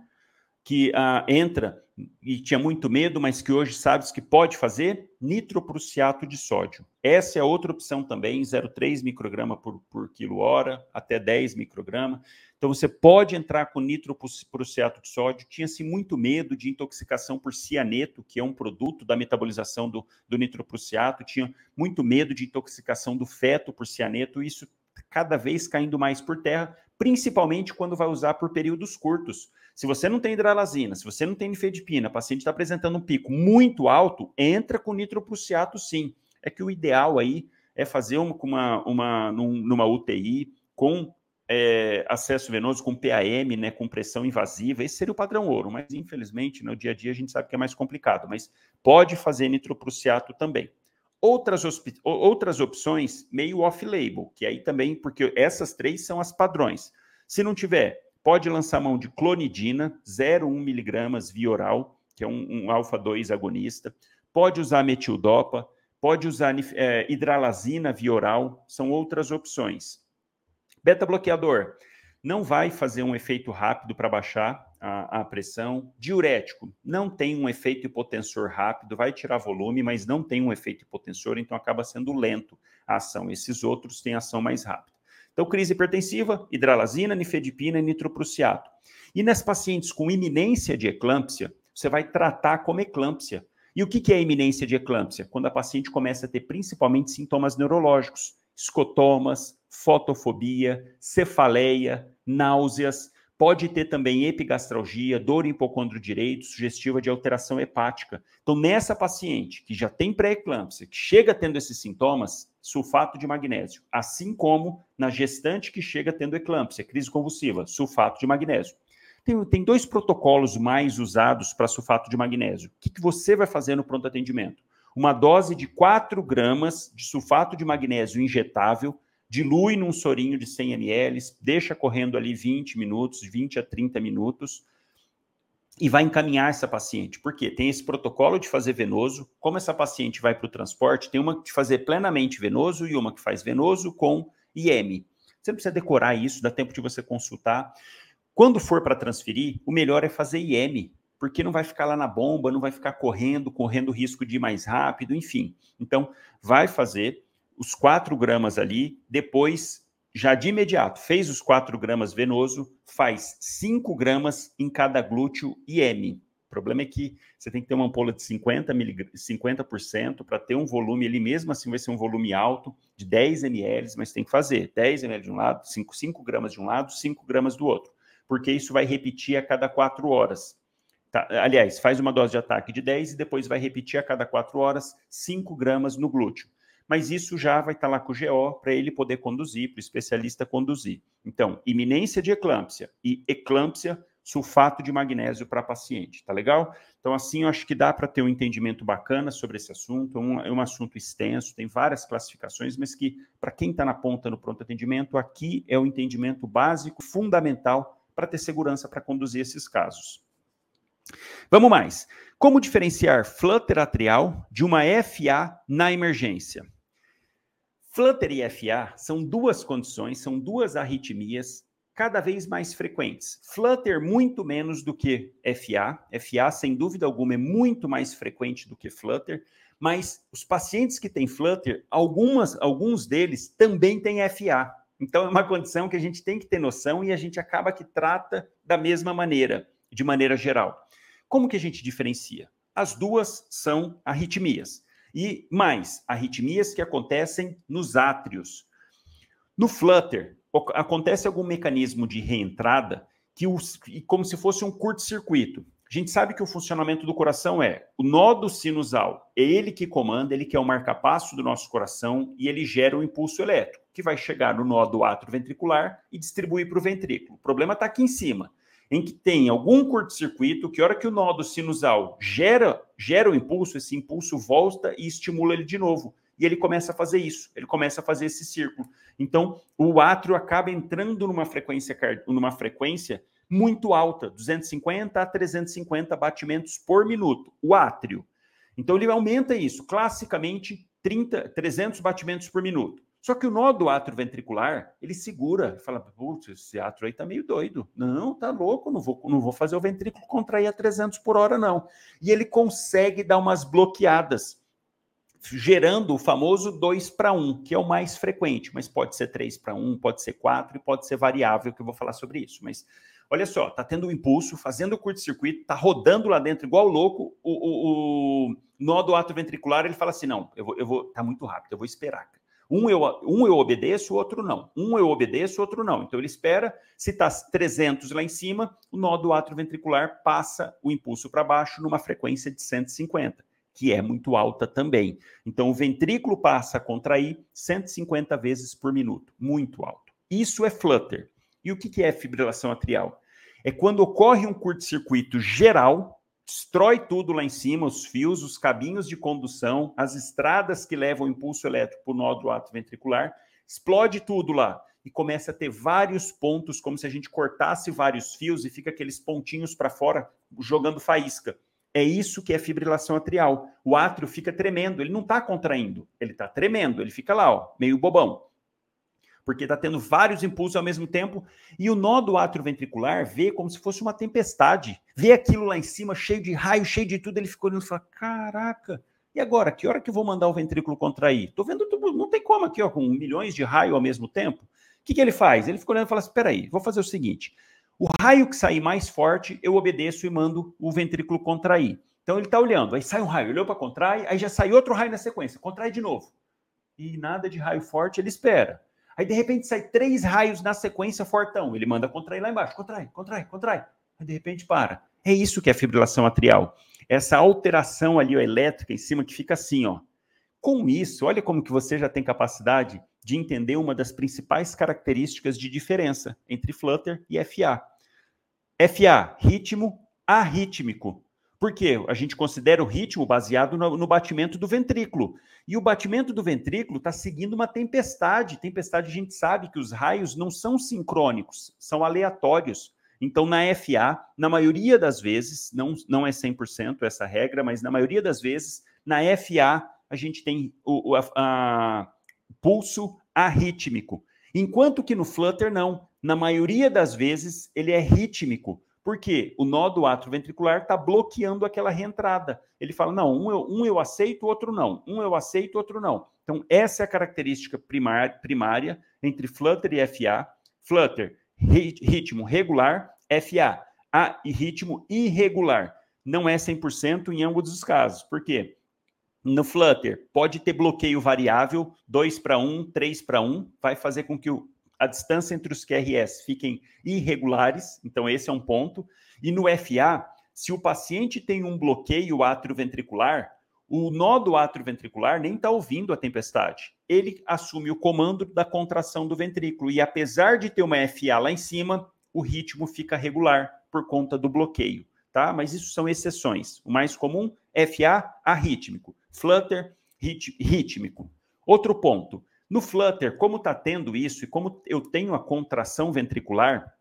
Que uh, entra e tinha muito medo, mas que hoje sabes que pode fazer? Nitroprussiato de sódio. Essa é outra opção também, 0,3 micrograma por, por quilo hora, até 10 micrograma. Então você pode entrar com nitroprussiato de sódio. Tinha-se muito medo de intoxicação por cianeto, que é um produto da metabolização do, do nitroprussiato. Tinha muito medo de intoxicação do feto por cianeto. Isso cada vez caindo mais por terra, principalmente quando vai usar por períodos curtos. Se você não tem hidralazina, se você não tem nifedipina, o paciente está apresentando um pico muito alto, entra com nitroprussiato sim. É que o ideal aí é fazer uma, uma, uma numa UTI com é, acesso venoso, com PAM, né, com pressão invasiva, esse seria o padrão ouro, mas infelizmente no dia a dia a gente sabe que é mais complicado, mas pode fazer nitroprussiato também. Outras, outras opções meio off-label, que aí também, porque essas três são as padrões. Se não tiver, pode lançar mão de clonidina, 0,1 miligramas via oral, que é um, um alfa-2 agonista. Pode usar metildopa, pode usar é, hidralazina via oral, são outras opções. Beta-bloqueador não vai fazer um efeito rápido para baixar a, a, pressão. Diurético não tem um efeito hipotensor rápido, vai tirar volume, mas não tem um efeito hipotensor, então acaba sendo lento a ação. Esses outros têm ação mais rápida. Então, crise hipertensiva, hidralazina, nifedipina e nitroprusiato. E nas pacientes com iminência de eclâmpsia, você vai tratar como eclâmpsia. E o que é iminência de eclâmpsia? Quando a paciente começa a ter principalmente sintomas neurológicos, escotomas, fotofobia, cefaleia, náuseas, Pode ter também epigastralgia, dor em hipocôndrio direito, sugestiva de alteração hepática. Então, nessa paciente que já tem pré-eclâmpsia, que chega tendo esses sintomas, sulfato de magnésio. Assim como na gestante que chega tendo eclâmpsia, crise convulsiva, sulfato de magnésio. Tem, tem dois protocolos mais usados para sulfato de magnésio. O que, que você vai fazer no pronto atendimento? Uma dose de 4 gramas de sulfato de magnésio injetável dilui num sorinho de 100 ml, deixa correndo ali 20 minutos, 20 a 30 minutos, e vai encaminhar essa paciente. Por quê? Tem esse protocolo de fazer venoso. Como essa paciente vai para o transporte, tem uma de fazer plenamente venoso e uma que faz venoso com IM. Você precisa decorar isso, dá tempo de você consultar. Quando for para transferir, o melhor é fazer IM, porque não vai ficar lá na bomba, não vai ficar correndo, correndo risco de ir mais rápido, enfim. Então, vai fazer os 4 gramas ali, depois, já de imediato, fez os 4 gramas venoso, faz 5 gramas em cada glúteo IM. O problema é que você tem que ter uma ampola de 50%, milig... 50 para ter um volume, ele mesmo assim vai ser um volume alto, de 10 ml, mas tem que fazer 10 ml de um lado, 5, 5 gramas de um lado, 5 gramas do outro, porque isso vai repetir a cada 4 horas. Tá? Aliás, faz uma dose de ataque de 10 e depois vai repetir a cada 4 horas 5 gramas no glúteo mas isso já vai estar lá com o GO para ele poder conduzir, para o especialista conduzir. Então, iminência de eclâmpsia e eclâmpsia, sulfato de magnésio para paciente, tá legal? Então, assim, eu acho que dá para ter um entendimento bacana sobre esse assunto, um, é um assunto extenso, tem várias classificações, mas que, para quem está na ponta no pronto atendimento, aqui é o entendimento básico, fundamental, para ter segurança para conduzir esses casos. Vamos mais. Como diferenciar flutter atrial de uma FA na emergência? Flutter e FA são duas condições, são duas arritmias cada vez mais frequentes. Flutter muito menos do que FA. FA, sem dúvida alguma, é muito mais frequente do que Flutter, mas os pacientes que têm Flutter, algumas, alguns deles também têm FA. Então é uma condição que a gente tem que ter noção e a gente acaba que trata da mesma maneira, de maneira geral. Como que a gente diferencia? As duas são arritmias. E mais, arritmias que acontecem nos átrios. No Flutter, acontece algum mecanismo de reentrada que os, como se fosse um curto-circuito. A gente sabe que o funcionamento do coração é o nodo sinusal, é ele que comanda, ele que é o marcapasso do nosso coração e ele gera o um impulso elétrico, que vai chegar no nodo atrioventricular e distribuir para o ventrículo. O problema está aqui em cima em que tem algum curto-circuito, que a hora que o nodo sinusal gera, gera o impulso, esse impulso volta e estimula ele de novo. E ele começa a fazer isso, ele começa a fazer esse círculo. Então, o átrio acaba entrando numa frequência, numa frequência muito alta, 250 a 350 batimentos por minuto, o átrio. Então, ele aumenta isso, classicamente 30, 300 batimentos por minuto. Só que o nó do átrio ventricular, ele segura, fala, putz, esse átrio aí tá meio doido. Não, tá louco, não vou, não vou fazer o ventrículo contrair a 300 por hora, não. E ele consegue dar umas bloqueadas, gerando o famoso 2 para 1, que é o mais frequente, mas pode ser 3 para 1, pode ser 4 e pode ser variável, que eu vou falar sobre isso. Mas olha só, tá tendo um impulso, fazendo o curto-circuito, tá rodando lá dentro igual louco, o, o, o nó do átrio ventricular, ele fala assim, não, eu vou, eu vou, tá muito rápido, eu vou esperar, um eu, um eu obedeço, o outro não. Um eu obedeço, o outro não. Então ele espera, se está 300 lá em cima, o nó do átrio ventricular passa o impulso para baixo numa frequência de 150, que é muito alta também. Então o ventrículo passa a contrair 150 vezes por minuto, muito alto. Isso é flutter. E o que é fibrilação atrial? É quando ocorre um curto-circuito geral destrói tudo lá em cima, os fios, os cabinhos de condução, as estradas que levam o impulso elétrico para o nódulo ventricular, explode tudo lá e começa a ter vários pontos, como se a gente cortasse vários fios e fica aqueles pontinhos para fora jogando faísca. É isso que é fibrilação atrial. O átrio fica tremendo, ele não está contraindo, ele está tremendo, ele fica lá, ó, meio bobão porque está tendo vários impulsos ao mesmo tempo, e o nó do átrio ventricular vê como se fosse uma tempestade, vê aquilo lá em cima, cheio de raio, cheio de tudo, ele ficou olhando e fala, caraca, e agora, que hora que eu vou mandar o ventrículo contrair? Tô vendo tudo, não tem como aqui, ó, com milhões de raio ao mesmo tempo. que, que ele faz? Ele fica olhando e fala assim: peraí, vou fazer o seguinte: o raio que sair mais forte, eu obedeço e mando o ventrículo contrair. Então ele está olhando, aí sai um raio, olhou para contrai, aí já sai outro raio na sequência, contrai de novo. E nada de raio forte, ele espera. Aí de repente sai três raios na sequência fortão, ele manda contrair lá embaixo, contrai, contrai, contrai. Aí de repente para. É isso que é fibrilação atrial. Essa alteração ali ó, elétrica em cima que fica assim, ó. Com isso, olha como que você já tem capacidade de entender uma das principais características de diferença entre Flutter e FA. FA, ritmo arrítmico. Por quê? A gente considera o ritmo baseado no, no batimento do ventrículo. E o batimento do ventrículo está seguindo uma tempestade. Tempestade, a gente sabe que os raios não são sincrônicos, são aleatórios. Então, na FA, na maioria das vezes, não, não é 100% essa regra, mas na maioria das vezes, na FA, a gente tem o, a, a pulso arrítmico. Enquanto que no Flutter, não. Na maioria das vezes, ele é rítmico. Porque o nó do átrio ventricular está bloqueando aquela reentrada. Ele fala: não, um eu, um eu aceito, outro não. Um eu aceito, outro não. Então, essa é a característica primária, entre Flutter e FA. Flutter, ritmo regular, FA, a ritmo irregular. Não é 100% em ambos os casos. Por quê? No Flutter, pode ter bloqueio variável, 2 para 1, 3 para 1, vai fazer com que o, a distância entre os QRS fiquem irregulares, então esse é um ponto. E no FA, se o paciente tem um bloqueio atrioventricular, o nó do atrioventricular nem está ouvindo a tempestade. Ele assume o comando da contração do ventrículo e apesar de ter uma FA lá em cima, o ritmo fica regular por conta do bloqueio, tá? Mas isso são exceções. O mais comum, FA arrítmico flutter rítmico. Outro ponto, no flutter, como está tendo isso e como eu tenho a contração ventricular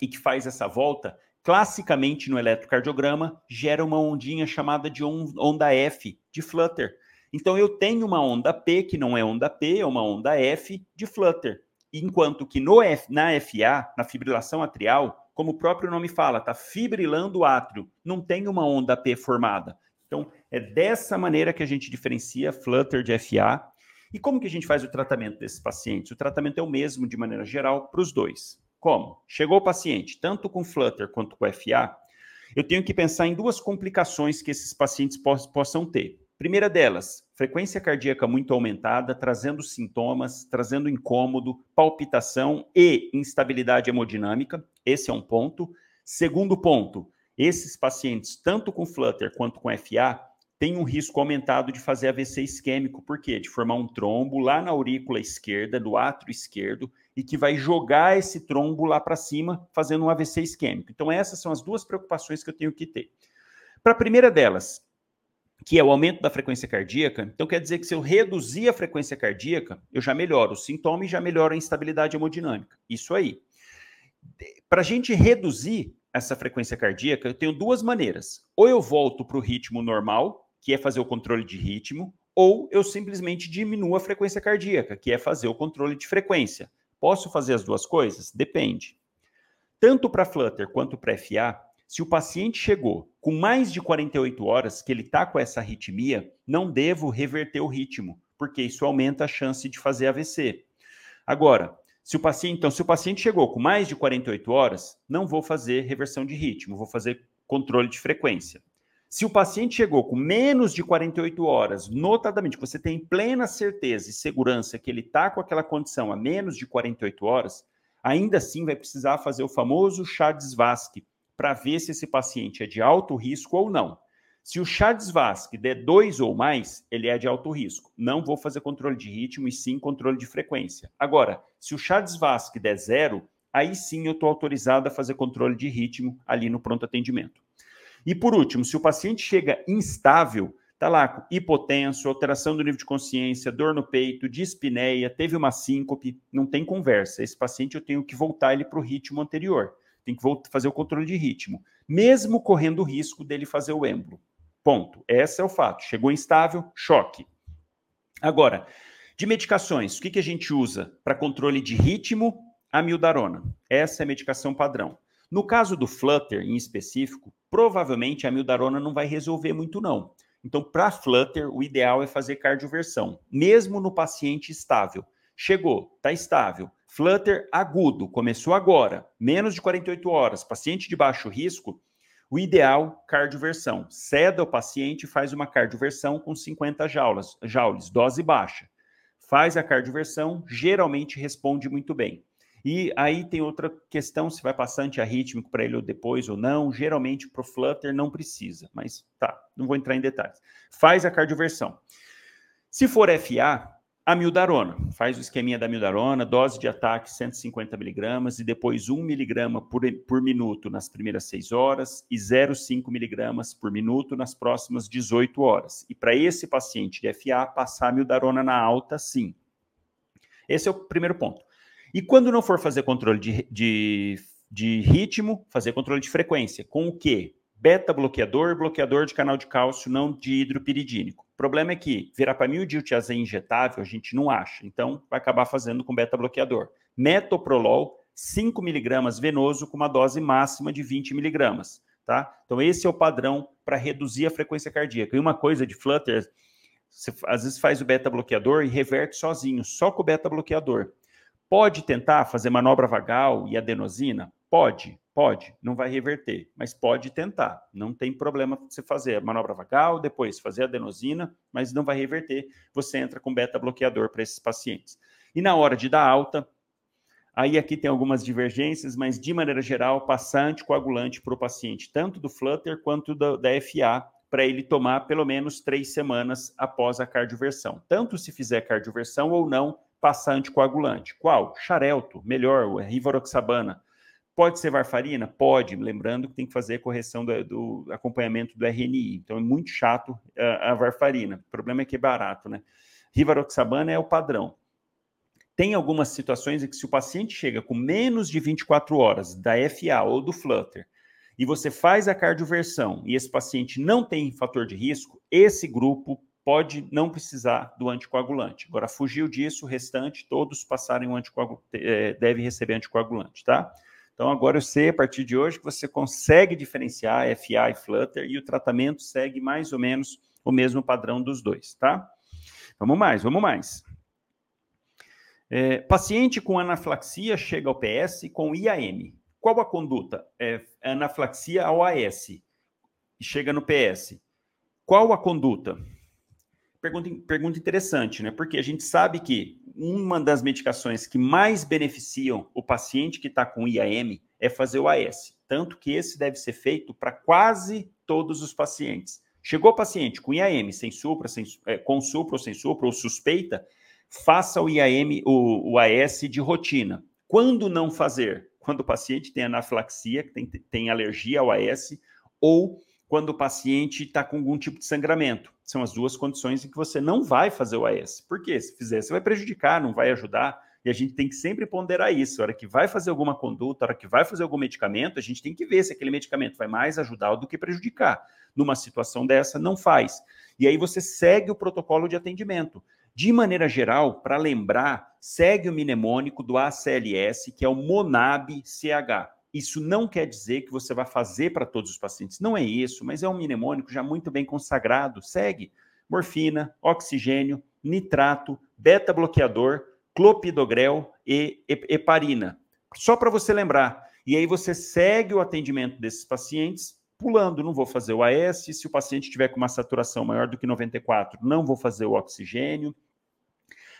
e que faz essa volta, classicamente no eletrocardiograma gera uma ondinha chamada de onda F de flutter. Então eu tenho uma onda P que não é onda P, é uma onda F de flutter. Enquanto que no F, na FA, na fibrilação atrial, como o próprio nome fala, está fibrilando o átrio, não tem uma onda P formada. Então, é dessa maneira que a gente diferencia Flutter de FA. E como que a gente faz o tratamento desses pacientes? O tratamento é o mesmo, de maneira geral, para os dois. Como? Chegou o paciente, tanto com Flutter quanto com FA, eu tenho que pensar em duas complicações que esses pacientes possam ter. Primeira delas, frequência cardíaca muito aumentada, trazendo sintomas, trazendo incômodo, palpitação e instabilidade hemodinâmica. Esse é um ponto. Segundo ponto, esses pacientes, tanto com Flutter quanto com FA, têm um risco aumentado de fazer AVC isquêmico. Por quê? De formar um trombo lá na aurícula esquerda, do átrio esquerdo, e que vai jogar esse trombo lá para cima, fazendo um AVC isquêmico. Então, essas são as duas preocupações que eu tenho que ter. Para a primeira delas, que é o aumento da frequência cardíaca, então quer dizer que se eu reduzir a frequência cardíaca, eu já melhoro o sintoma e já melhoro a instabilidade hemodinâmica. Isso aí. Para a gente reduzir essa frequência cardíaca, eu tenho duas maneiras. Ou eu volto para o ritmo normal, que é fazer o controle de ritmo, ou eu simplesmente diminuo a frequência cardíaca, que é fazer o controle de frequência. Posso fazer as duas coisas? Depende. Tanto para Flutter quanto para FA, se o paciente chegou com mais de 48 horas que ele está com essa arritmia, não devo reverter o ritmo, porque isso aumenta a chance de fazer AVC. Agora, se o paciente, então, se o paciente chegou com mais de 48 horas, não vou fazer reversão de ritmo, vou fazer controle de frequência. Se o paciente chegou com menos de 48 horas, notadamente, você tem plena certeza e segurança que ele está com aquela condição a menos de 48 horas, ainda assim vai precisar fazer o famoso chá de Svasky para ver se esse paciente é de alto risco ou não. Se o Chades-Vasque der dois ou mais, ele é de alto risco. Não vou fazer controle de ritmo e sim controle de frequência. Agora, se o Chades-Vasque der zero, aí sim eu estou autorizado a fazer controle de ritmo ali no pronto atendimento. E por último, se o paciente chega instável, tá lá com hipotenso, alteração do nível de consciência, dor no peito, dispneia, teve uma síncope, não tem conversa. Esse paciente eu tenho que voltar ele para o ritmo anterior. Tem que fazer o controle de ritmo, mesmo correndo o risco dele fazer o êmbolo. Ponto. Esse é o fato. Chegou instável, choque. Agora, de medicações, o que, que a gente usa para controle de ritmo? Amildarona. Essa é a medicação padrão. No caso do Flutter, em específico, provavelmente a amildarona não vai resolver muito, não. Então, para Flutter, o ideal é fazer cardioversão, mesmo no paciente estável. Chegou, está estável, Flutter agudo, começou agora, menos de 48 horas, paciente de baixo risco, o ideal, cardioversão. Ceda o paciente e faz uma cardioversão com 50 joules, joules, dose baixa. Faz a cardioversão, geralmente responde muito bem. E aí tem outra questão, se vai passar antiarrítmico para ele ou depois ou não. Geralmente para o Flutter não precisa, mas tá, não vou entrar em detalhes. Faz a cardioversão. Se for FA, a mildarona. Faz o esqueminha da mildarona, dose de ataque 150 miligramas e depois 1 miligrama por, por minuto nas primeiras 6 horas e 0,5 miligramas por minuto nas próximas 18 horas. E para esse paciente de FA, passar a mildarona na alta, sim. Esse é o primeiro ponto. E quando não for fazer controle de, de, de ritmo, fazer controle de frequência. Com o quê? beta-bloqueador, bloqueador de canal de cálcio não de hidropiridínico. O problema é que verapamil diltiazem injetável a gente não acha, então vai acabar fazendo com beta-bloqueador. Metoprolol, 5 miligramas venoso com uma dose máxima de 20 miligramas, tá? Então esse é o padrão para reduzir a frequência cardíaca. E uma coisa de flutter, você às vezes faz o beta-bloqueador e reverte sozinho, só com o beta-bloqueador. Pode tentar fazer manobra vagal e adenosina? Pode, Pode, não vai reverter, mas pode tentar. Não tem problema você fazer a manobra vagal, depois fazer adenosina, mas não vai reverter. Você entra com beta-bloqueador para esses pacientes. E na hora de dar alta, aí aqui tem algumas divergências, mas de maneira geral, passar anticoagulante para o paciente, tanto do Flutter quanto da, da FA, para ele tomar pelo menos três semanas após a cardioversão. Tanto se fizer cardioversão ou não, passar anticoagulante. Qual? Xarelto, melhor, Rivaroxabana Pode ser varfarina? Pode, lembrando que tem que fazer a correção do, do acompanhamento do RNI. Então é muito chato a, a, varfarina. O problema é que é barato, né? Rivaroxabana é o padrão. Tem algumas situações em que se o paciente chega com menos de 24 horas da FA ou do Flutter e você faz a cardioversão e esse paciente não tem fator de risco, esse grupo pode não precisar do anticoagulante. Agora, fugiu disso, o restante, todos passarem o anticoagulante, é, deve receber anticoagulante, tá? Então, agora eu sei, a partir de hoje, que você consegue diferenciar FA e Flutter e o tratamento segue mais ou menos o mesmo padrão dos dois, tá? Vamos mais, vamos mais. É, paciente com anafilaxia chega ao PS com IAM. Qual a conduta? É anafilaxia ao AS chega no PS. Qual a conduta? Pergunta, pergunta interessante, né? Porque a gente sabe que uma das medicações que mais beneficiam o paciente que está com IAM é fazer o AS. Tanto que esse deve ser feito para quase todos os pacientes. Chegou o paciente com IAM, sem supra, sem, é, com supra ou sem supra, ou suspeita, faça o IAM, o, o AS de rotina. Quando não fazer? Quando o paciente tem anafilaxia, tem, tem alergia ao AS, ou quando o paciente está com algum tipo de sangramento. São as duas condições em que você não vai fazer o AS. Por quê? Se fizer, você vai prejudicar, não vai ajudar. E a gente tem que sempre ponderar isso. A hora que vai fazer alguma conduta, a hora que vai fazer algum medicamento, a gente tem que ver se aquele medicamento vai mais ajudar do que prejudicar. Numa situação dessa, não faz. E aí você segue o protocolo de atendimento. De maneira geral, para lembrar, segue o mnemônico do ACLS, que é o MONAB-CH. Isso não quer dizer que você vai fazer para todos os pacientes. Não é isso, mas é um mnemônico já muito bem consagrado. Segue morfina, oxigênio, nitrato, beta-bloqueador, clopidogrel e heparina. Só para você lembrar. E aí você segue o atendimento desses pacientes pulando. Não vou fazer o AS. Se o paciente tiver com uma saturação maior do que 94, não vou fazer o oxigênio.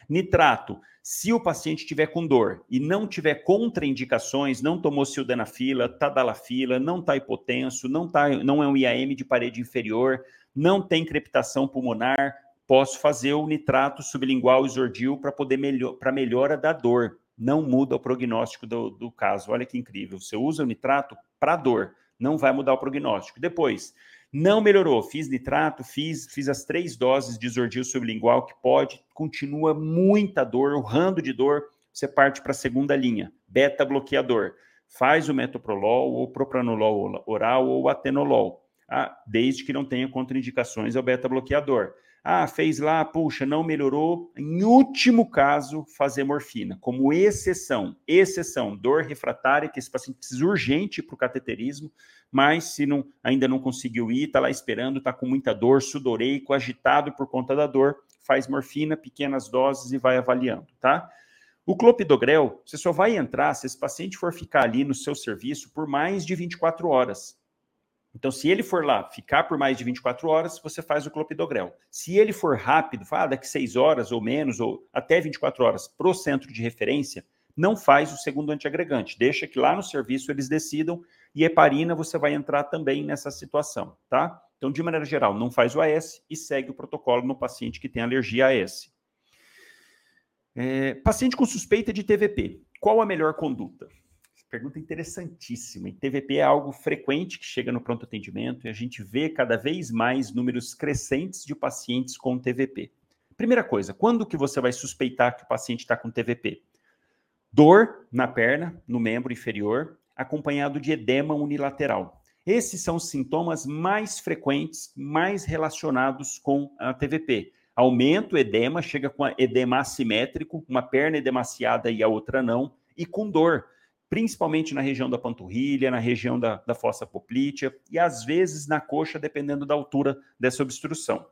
Nitrato, se o paciente tiver com dor e não tiver contraindicações, não tomou sildenafila, tadalafila, não está hipotenso, não, tá, não é um IAM de parede inferior, não tem crepitação pulmonar, posso fazer o nitrato sublingual isordil para poder melhor, melhora da dor. Não muda o prognóstico do, do caso. Olha que incrível. Você usa o nitrato para dor, não vai mudar o prognóstico. Depois, não melhorou. Fiz nitrato, fiz, fiz as três doses de isordil sublingual que pode, continua muita dor, urrando de dor. Você parte para a segunda linha, beta bloqueador. Faz o metoprolol ou propranolol oral ou atenolol, ah, desde que não tenha contraindicações ao beta bloqueador. Ah, fez lá, puxa, não melhorou. Em último caso, fazer morfina, como exceção. Exceção, dor refratária, que esse paciente precisa urgente para o cateterismo, mas se não, ainda não conseguiu ir, está lá esperando, está com muita dor, sudoreico, agitado por conta da dor, faz morfina, pequenas doses e vai avaliando, tá? O clopidogrel, você só vai entrar se esse paciente for ficar ali no seu serviço por mais de 24 horas. Então, se ele for lá ficar por mais de 24 horas, você faz o clopidogrel. Se ele for rápido, ah, daqui 6 horas ou menos, ou até 24 horas para o centro de referência, não faz o segundo antiagregante. Deixa que lá no serviço eles decidam e heparina você vai entrar também nessa situação, tá? Então, de maneira geral, não faz o AS e segue o protocolo no paciente que tem alergia a AS. É, paciente com suspeita de TVP, qual a melhor conduta? Pergunta interessantíssima. E TVP é algo frequente que chega no pronto atendimento e a gente vê cada vez mais números crescentes de pacientes com TVP. Primeira coisa, quando que você vai suspeitar que o paciente está com TVP? Dor na perna, no membro inferior, acompanhado de edema unilateral. Esses são os sintomas mais frequentes, mais relacionados com a TVP. Aumento, edema, chega com edema assimétrico, uma perna edemaciada e a outra não, e com dor principalmente na região da panturrilha, na região da, da fossa poplítea e às vezes na coxa, dependendo da altura dessa obstrução.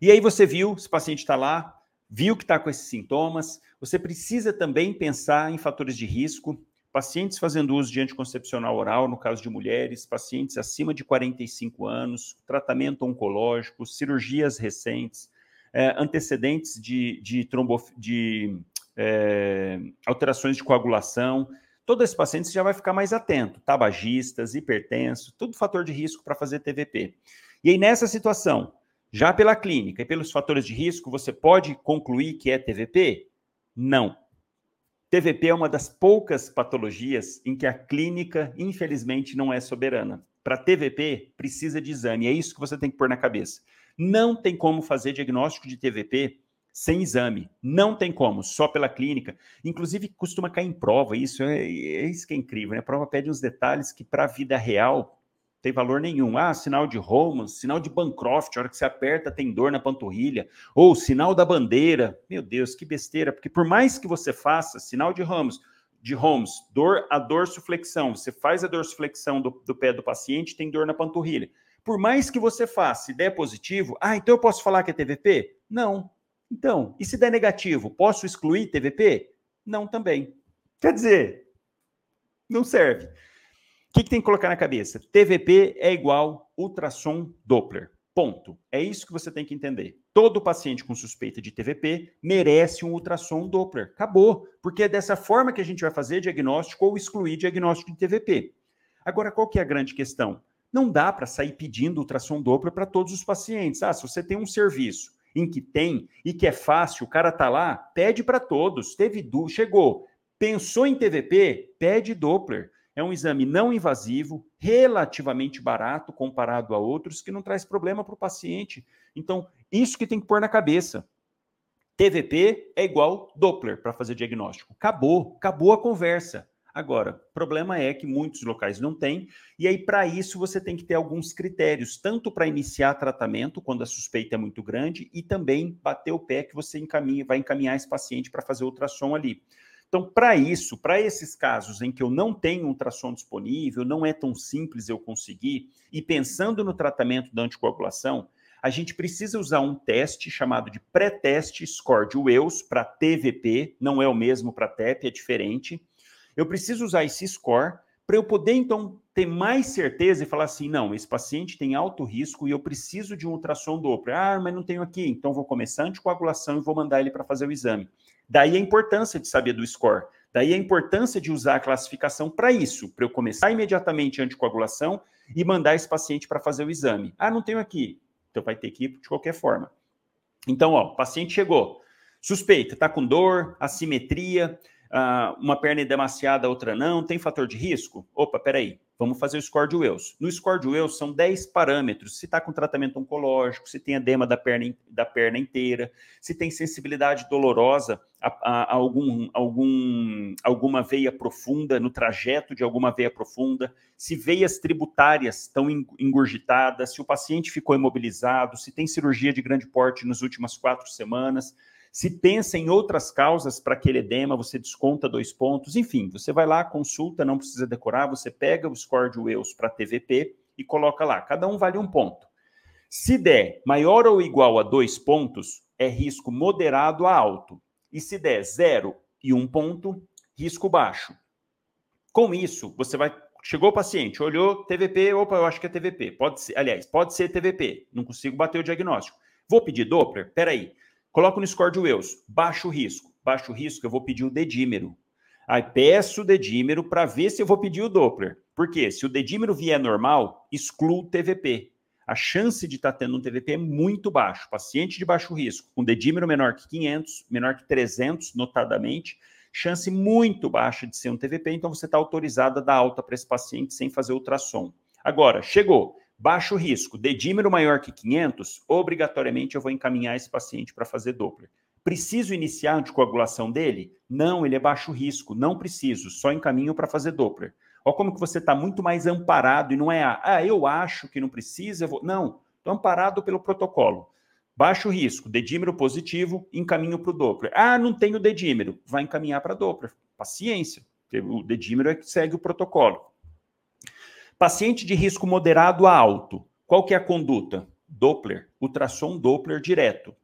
E aí você viu, esse paciente está lá, viu que está com esses sintomas, você precisa também pensar em fatores de risco, pacientes fazendo uso de anticoncepcional oral, no caso de mulheres, pacientes acima de 45 anos, tratamento oncológico, cirurgias recentes, é, antecedentes de, de, trombo, de é, alterações de coagulação. Todo esse paciente já vai ficar mais atento. Tabagistas, hipertenso, tudo fator de risco para fazer TVP. E aí, nessa situação, já pela clínica e pelos fatores de risco, você pode concluir que é TVP? Não. TVP é uma das poucas patologias em que a clínica, infelizmente, não é soberana. Para TVP, precisa de exame. É isso que você tem que pôr na cabeça. Não tem como fazer diagnóstico de TVP sem exame. Não tem como, só pela clínica. Inclusive, costuma cair em prova, isso é, é isso que é incrível, né? A prova pede uns detalhes que para a vida real tem valor nenhum. Ah, sinal de Roman, sinal de Bancroft, a hora que você aperta tem dor na panturrilha, ou sinal da bandeira. Meu Deus, que besteira, porque por mais que você faça sinal de Holmes, de Holmes, dor a dorsiflexão, você faz a dorsiflexão do, do pé do paciente, tem dor na panturrilha. Por mais que você faça, se der positivo, ah, então eu posso falar que é TVP? Não, então, e se der negativo, posso excluir TVP? Não também. Quer dizer, não serve. O que, que tem que colocar na cabeça? TVP é igual ultrassom Doppler. Ponto. É isso que você tem que entender. Todo paciente com suspeita de TVP merece um ultrassom Doppler. Acabou. Porque é dessa forma que a gente vai fazer diagnóstico ou excluir diagnóstico de TVP. Agora, qual que é a grande questão? Não dá para sair pedindo ultrassom Doppler para todos os pacientes. Ah, se você tem um serviço em que tem e que é fácil, o cara tá lá, pede para todos. Teve du chegou, pensou em TVP, pede Doppler. É um exame não invasivo, relativamente barato comparado a outros, que não traz problema para o paciente. Então, isso que tem que pôr na cabeça. TVP é igual Doppler para fazer diagnóstico. Acabou, acabou a conversa. Agora, o problema é que muitos locais não têm, e aí, para isso, você tem que ter alguns critérios, tanto para iniciar tratamento, quando a suspeita é muito grande, e também bater o pé que você encaminha, vai encaminhar esse paciente para fazer ultrassom ali. Então, para isso, para esses casos em que eu não tenho ultrassom disponível, não é tão simples eu conseguir, e pensando no tratamento da anticoagulação, a gente precisa usar um teste chamado de pré-teste score de Wells para TVP, não é o mesmo para TEP, é diferente eu preciso usar esse score para eu poder, então, ter mais certeza e falar assim: não, esse paciente tem alto risco e eu preciso de um ultrassom Doppler. Ah, mas não tenho aqui, então vou começar a anticoagulação e vou mandar ele para fazer o exame. Daí a importância de saber do score. Daí a importância de usar a classificação para isso, para eu começar imediatamente a anticoagulação e mandar esse paciente para fazer o exame. Ah, não tenho aqui. Então vai ter que ir de qualquer forma. Então, ó, o paciente chegou, suspeita, está com dor, assimetria, uh, uma perna é demasiada, outra não, tem fator de risco? Opa, peraí, vamos fazer o score de Wells. No score de Wells são 10 parâmetros, se está com tratamento oncológico, se tem edema da perna, da perna inteira, se tem sensibilidade dolorosa a, a, a algum, algum, alguma veia profunda, no trajeto de alguma veia profunda, se veias tributárias estão engurgitadas, se o paciente ficou imobilizado, se tem cirurgia de grande porte nas últimas quatro semanas, se pensa em outras causas para aquele edema, você desconta dois pontos. Enfim, você vai lá, consulta, não precisa decorar, você pega o score de Wells para TVP e coloca lá. Cada um vale um ponto. Se der maior ou igual a dois pontos, é risco moderado a alto. E se der 0 e 1 ponto, risco baixo. Com isso, você vai. Chegou o paciente, olhou TVP, opa, eu acho que é TVP. Pode ser, aliás, pode ser TVP. Não consigo bater o diagnóstico. Vou pedir Doppler? Peraí. Coloco no score de Wells, baixo risco. Baixo risco, eu vou pedir o dedímero. Aí peço o dedímero para ver se eu vou pedir o Doppler. Por quê? Se o dedímero vier normal, excluo o TVP. A chance de estar tá tendo um TVP é muito baixo. Paciente de baixo risco, com dedímero menor que 500, menor que 300, notadamente, chance muito baixa de ser um TVP, então você está autorizado a dar alta para esse paciente sem fazer ultrassom. Agora, chegou, baixo risco, dedímero maior que 500, obrigatoriamente eu vou encaminhar esse paciente para fazer Doppler. Preciso iniciar a anticoagulação dele? Não, ele é baixo risco, não preciso, só encaminho para fazer Doppler. Olha como que você está muito mais amparado e não é, ah, eu acho que não precisa, eu vou... Não, estou amparado pelo protocolo. Baixo risco, dedímero positivo, encaminho para o Doppler. Ah, não tenho dedímero, vai encaminhar para Doppler. Paciência, o dedímero é que segue o protocolo. Paciente de risco moderado a alto, qual que é a conduta? Doppler, ultrassom Doppler direto.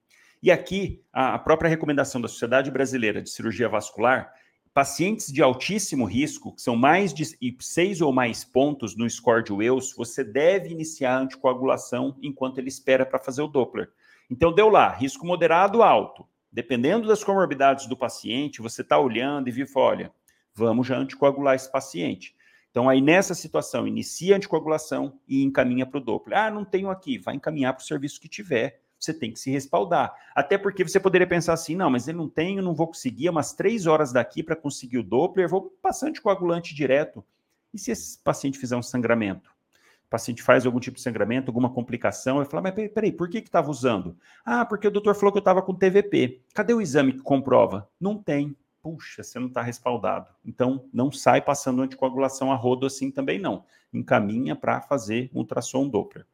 E aqui, a própria recomendação da Sociedade Brasileira de Cirurgia Vascular, pacientes de altíssimo risco, que são mais de seis ou mais pontos no score de Wells, você deve iniciar a anticoagulação enquanto ele espera para fazer o Doppler. Então, deu lá, risco moderado alto. Dependendo das comorbidades do paciente, você está olhando e viu, olha, vamos já anticoagular esse paciente. Então, aí nessa situação, inicia a anticoagulação e encaminha para o Doppler. Ah, não tenho aqui, vai encaminhar para o serviço que tiver. Você tem que se respaldar. Até porque você poderia pensar assim: não, mas eu não tenho, não vou conseguir, é umas três horas daqui para conseguir o Doppler, vou passar anticoagulante direto. E se esse paciente fizer um sangramento? o paciente faz algum tipo de sangramento, alguma complicação, eu falo, mas peraí, por que estava usando? Ah, porque o doutor falou que eu estava com TVP. Cadê o exame que comprova? Não tem. Puxa, você não está respaldado. Então, não sai passando anticoagulação a rodo assim também não. Encaminha para fazer ultrassom Doppler.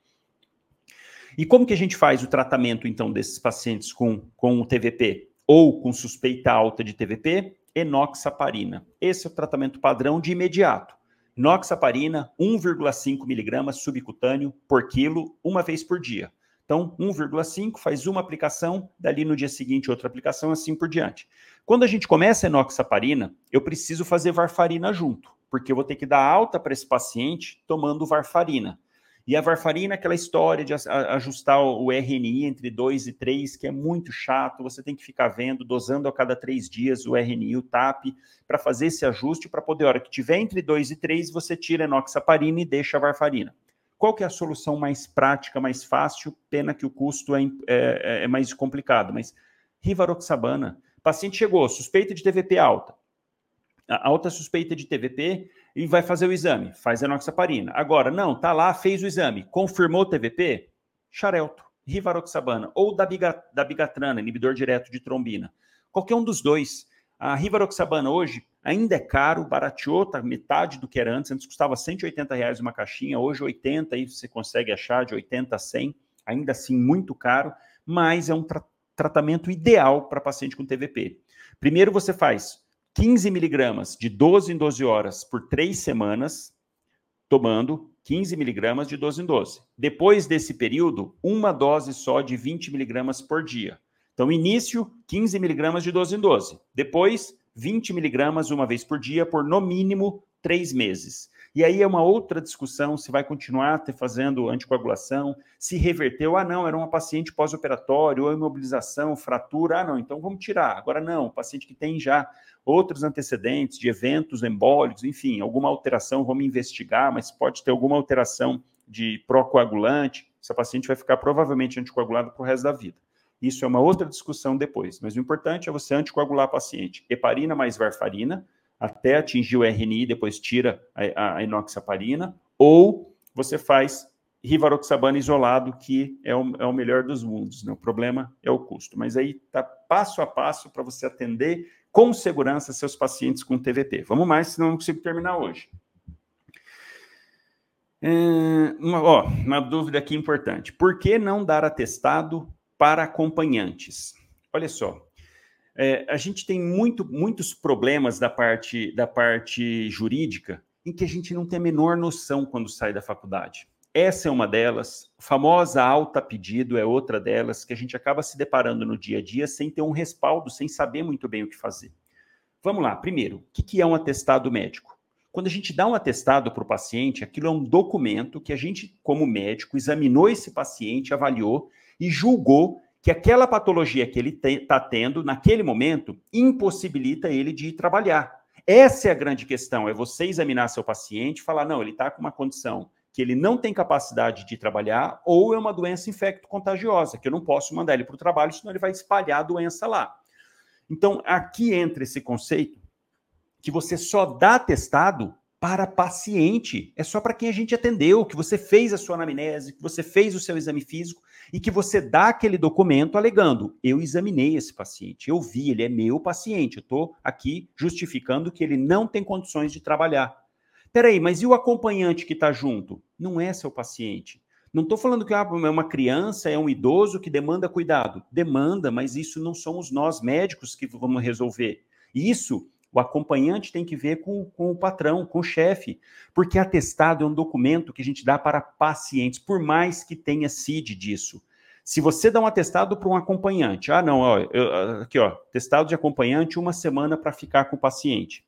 E como que a gente faz o tratamento, então, desses pacientes com, com o TVP? Ou com suspeita alta de TVP? Enoxaparina. Esse é o tratamento padrão de imediato. Noxaparina, 1,5 miligramas subcutâneo por quilo, uma vez por dia. Então, 1,5 faz uma aplicação, dali no dia seguinte outra aplicação, assim por diante. Quando a gente começa a enoxaparina, eu preciso fazer varfarina junto, porque eu vou ter que dar alta para esse paciente tomando varfarina. E a varfarina, aquela história de ajustar o RNI entre 2 e 3, que é muito chato, você tem que ficar vendo, dosando a cada três dias o RNI, o TAP, para fazer esse ajuste, para poder, a hora que tiver entre 2 e 3, você tira a enoxaparina e deixa a varfarina. Qual que é a solução mais prática, mais fácil? Pena que o custo é, é, é mais complicado, mas rivaroxabana. Paciente chegou, suspeita de TVP alta. A alta suspeita de TVP, e vai fazer o exame, faz enoxaparina. Agora, não, tá lá, fez o exame, confirmou TVP, xarelto, rivaroxabana, ou da, biga, da bigatrana, inibidor direto de trombina. Qualquer um dos dois. A rivaroxabana hoje ainda é caro, barateou, tá metade do que era antes. Antes custava 180 reais uma caixinha, hoje 80, aí você consegue achar de 80 a 100, ainda assim muito caro, mas é um tra tratamento ideal para paciente com TVP. Primeiro você faz 15 miligramas de 12 em 12 horas por três semanas, tomando 15 miligramas de 12 em 12. Depois desse período, uma dose só de 20 miligramas por dia. Então, início, 15 miligramas de 12 em 12. Depois, 20 miligramas uma vez por dia por no mínimo três meses. E aí é uma outra discussão se vai continuar fazendo anticoagulação, se reverteu, ah não, era uma paciente pós-operatório, ou imobilização, fratura, ah não, então vamos tirar. Agora não, paciente que tem já outros antecedentes de eventos embólicos, enfim, alguma alteração, vamos investigar, mas pode ter alguma alteração de procoagulante, essa paciente vai ficar provavelmente anticoagulada para o resto da vida. Isso é uma outra discussão depois, mas o importante é você anticoagular a paciente. Heparina mais varfarina, até atingir o RNI, depois tira a, a enoxaparina, ou você faz rivaroxabana isolado, que é o, é o melhor dos mundos. Né? O problema é o custo. Mas aí está passo a passo para você atender com segurança seus pacientes com TVP. Vamos mais, senão não consigo terminar hoje. É, uma, ó, uma dúvida aqui importante. Por que não dar atestado para acompanhantes? Olha só, é, a gente tem muito, muitos problemas da parte, da parte jurídica em que a gente não tem a menor noção quando sai da faculdade. essa é uma delas. A famosa alta pedido é outra delas, que a gente acaba se deparando no dia a dia sem ter um respaldo, sem saber muito bem o que fazer. Vamos lá. Primeiro, o que é um atestado médico? Quando a gente dá um atestado para o paciente, aquilo é um documento que a gente, como médico, examinou esse paciente, avaliou e julgou que aquela patologia que ele está tendo naquele momento impossibilita ele de ir trabalhar. Essa é a grande questão, é você examinar seu paciente e falar, não, ele está com uma condição que ele não tem capacidade de trabalhar ou é uma doença infecto-contagiosa, que eu não posso mandar ele para o trabalho, senão ele vai espalhar a doença lá. Então, aqui entra esse conceito que você só dá testado para paciente. É só para quem a gente atendeu, que você fez a sua anamnese, que você fez o seu exame físico e que você dá aquele documento alegando: eu examinei esse paciente, eu vi, ele é meu paciente, eu estou aqui justificando que ele não tem condições de trabalhar. Peraí, mas e o acompanhante que está junto? Não é seu paciente. Não estou falando que ah, é uma criança, é um idoso que demanda cuidado. Demanda, mas isso não somos nós médicos que vamos resolver. Isso o acompanhante tem que ver com, com o patrão, com o chefe, porque atestado é um documento que a gente dá para pacientes, por mais que tenha CID disso. Se você dá um atestado para um acompanhante, ah, não, ó, eu, aqui, ó, testado de acompanhante uma semana para ficar com o paciente.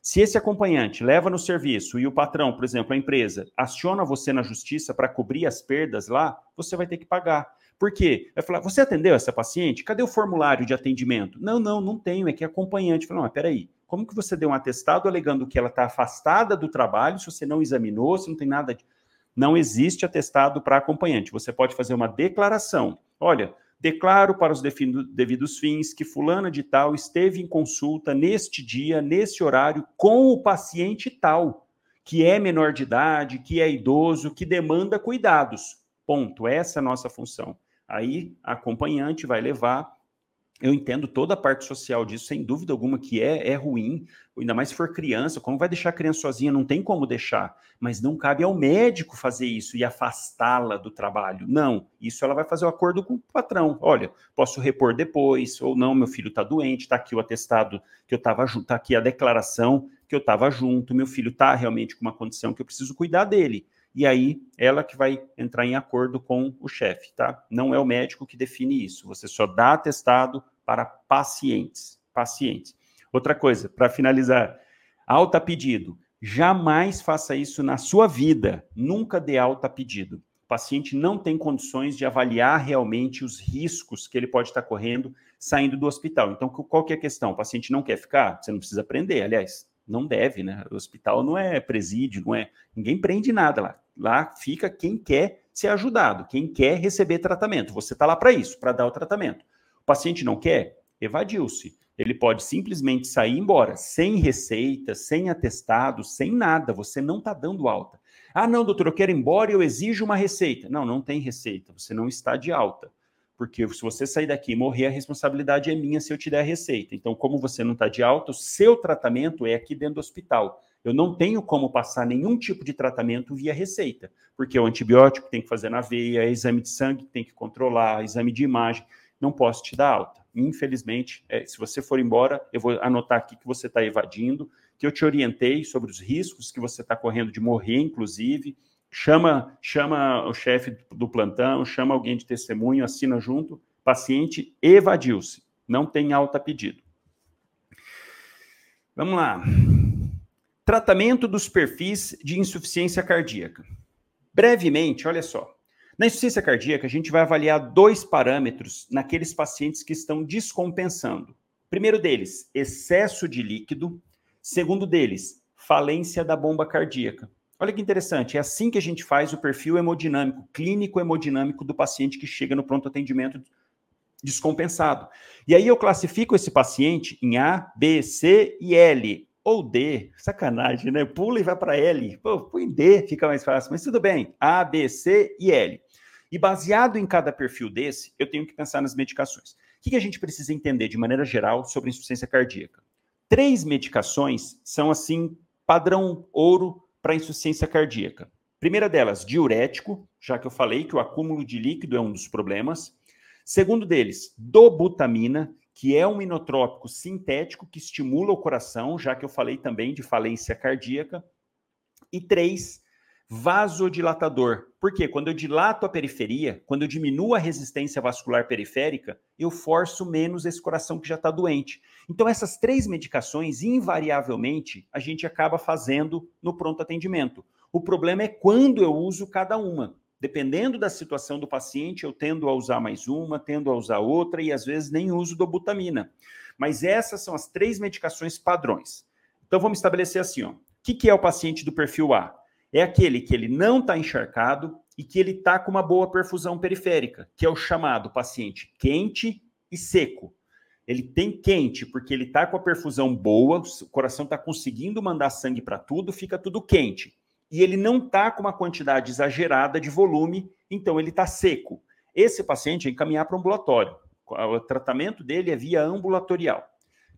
Se esse acompanhante leva no serviço e o patrão, por exemplo, a empresa, aciona você na justiça para cobrir as perdas lá, você vai ter que pagar. Por quê? Vai falar, você atendeu essa paciente? Cadê o formulário de atendimento? Não, não, não tenho, é que é acompanhante. Fala, não, peraí, como que você deu um atestado alegando que ela está afastada do trabalho, se você não examinou, se não tem nada de... Não existe atestado para acompanhante. Você pode fazer uma declaração. Olha, declaro para os devidos fins que fulana de tal esteve em consulta neste dia, nesse horário, com o paciente tal, que é menor de idade, que é idoso, que demanda cuidados. Ponto. Essa é a nossa função. Aí a acompanhante vai levar eu entendo toda a parte social disso, sem dúvida alguma, que é, é ruim, ainda mais se for criança. Como vai deixar a criança sozinha? Não tem como deixar. Mas não cabe ao médico fazer isso e afastá-la do trabalho. Não. Isso ela vai fazer o um acordo com o patrão. Olha, posso repor depois, ou não, meu filho está doente, está aqui o atestado que eu estava junto, está aqui a declaração que eu estava junto, meu filho está realmente com uma condição que eu preciso cuidar dele e aí ela que vai entrar em acordo com o chefe, tá? Não é o médico que define isso. Você só dá atestado para pacientes, pacientes. Outra coisa, para finalizar, alta pedido. Jamais faça isso na sua vida. Nunca dê alta pedido. O paciente não tem condições de avaliar realmente os riscos que ele pode estar correndo saindo do hospital. Então, qual que é a questão? O paciente não quer ficar? Você não precisa aprender, aliás, não deve, né? O hospital não é presídio, não é. Ninguém prende nada lá. Lá fica quem quer ser ajudado, quem quer receber tratamento. Você está lá para isso, para dar o tratamento. O paciente não quer, evadiu-se. Ele pode simplesmente sair embora, sem receita, sem atestado, sem nada. Você não está dando alta. Ah, não, doutor, eu quero ir embora e eu exijo uma receita. Não, não tem receita. Você não está de alta. Porque se você sair daqui e morrer, a responsabilidade é minha se eu te der a receita. Então, como você não está de alta, o seu tratamento é aqui dentro do hospital. Eu não tenho como passar nenhum tipo de tratamento via receita, porque o antibiótico tem que fazer na veia, exame de sangue tem que controlar, exame de imagem, não posso te dar alta. Infelizmente, é, se você for embora, eu vou anotar aqui que você está evadindo, que eu te orientei sobre os riscos que você está correndo de morrer, inclusive. Chama, chama o chefe do plantão, chama alguém de testemunho, assina junto. Paciente evadiu-se, não tem alta pedido. Vamos lá. Tratamento dos perfis de insuficiência cardíaca. Brevemente, olha só. Na insuficiência cardíaca, a gente vai avaliar dois parâmetros naqueles pacientes que estão descompensando. Primeiro deles, excesso de líquido. Segundo deles, falência da bomba cardíaca. Olha que interessante, é assim que a gente faz o perfil hemodinâmico, clínico hemodinâmico do paciente que chega no pronto atendimento descompensado. E aí eu classifico esse paciente em A, B, C e L ou D, sacanagem, né? Pula e vai para L. Pô, põe D, fica mais fácil. Mas tudo bem. A, B, C e L. E baseado em cada perfil desse, eu tenho que pensar nas medicações. O que a gente precisa entender de maneira geral sobre insuficiência cardíaca? Três medicações são, assim, padrão ouro para insuficiência cardíaca. Primeira delas, diurético, já que eu falei que o acúmulo de líquido é um dos problemas. Segundo deles, dobutamina, que é um inotrópico sintético que estimula o coração, já que eu falei também de falência cardíaca. E três, vasodilatador. Por quê? Quando eu dilato a periferia, quando eu diminuo a resistência vascular periférica, eu forço menos esse coração que já está doente. Então, essas três medicações, invariavelmente, a gente acaba fazendo no pronto atendimento. O problema é quando eu uso cada uma. Dependendo da situação do paciente, eu tendo a usar mais uma, tendo a usar outra e às vezes nem uso dobutamina. Mas essas são as três medicações padrões. Então vamos estabelecer assim, ó. O que, que é o paciente do perfil A? é aquele que ele não está encharcado e que ele está com uma boa perfusão periférica, que é o chamado paciente quente e seco. Ele tem quente porque ele está com a perfusão boa, o coração está conseguindo mandar sangue para tudo, fica tudo quente. E ele não está com uma quantidade exagerada de volume, então ele está seco. Esse paciente é encaminhar para o ambulatório. O tratamento dele é via ambulatorial.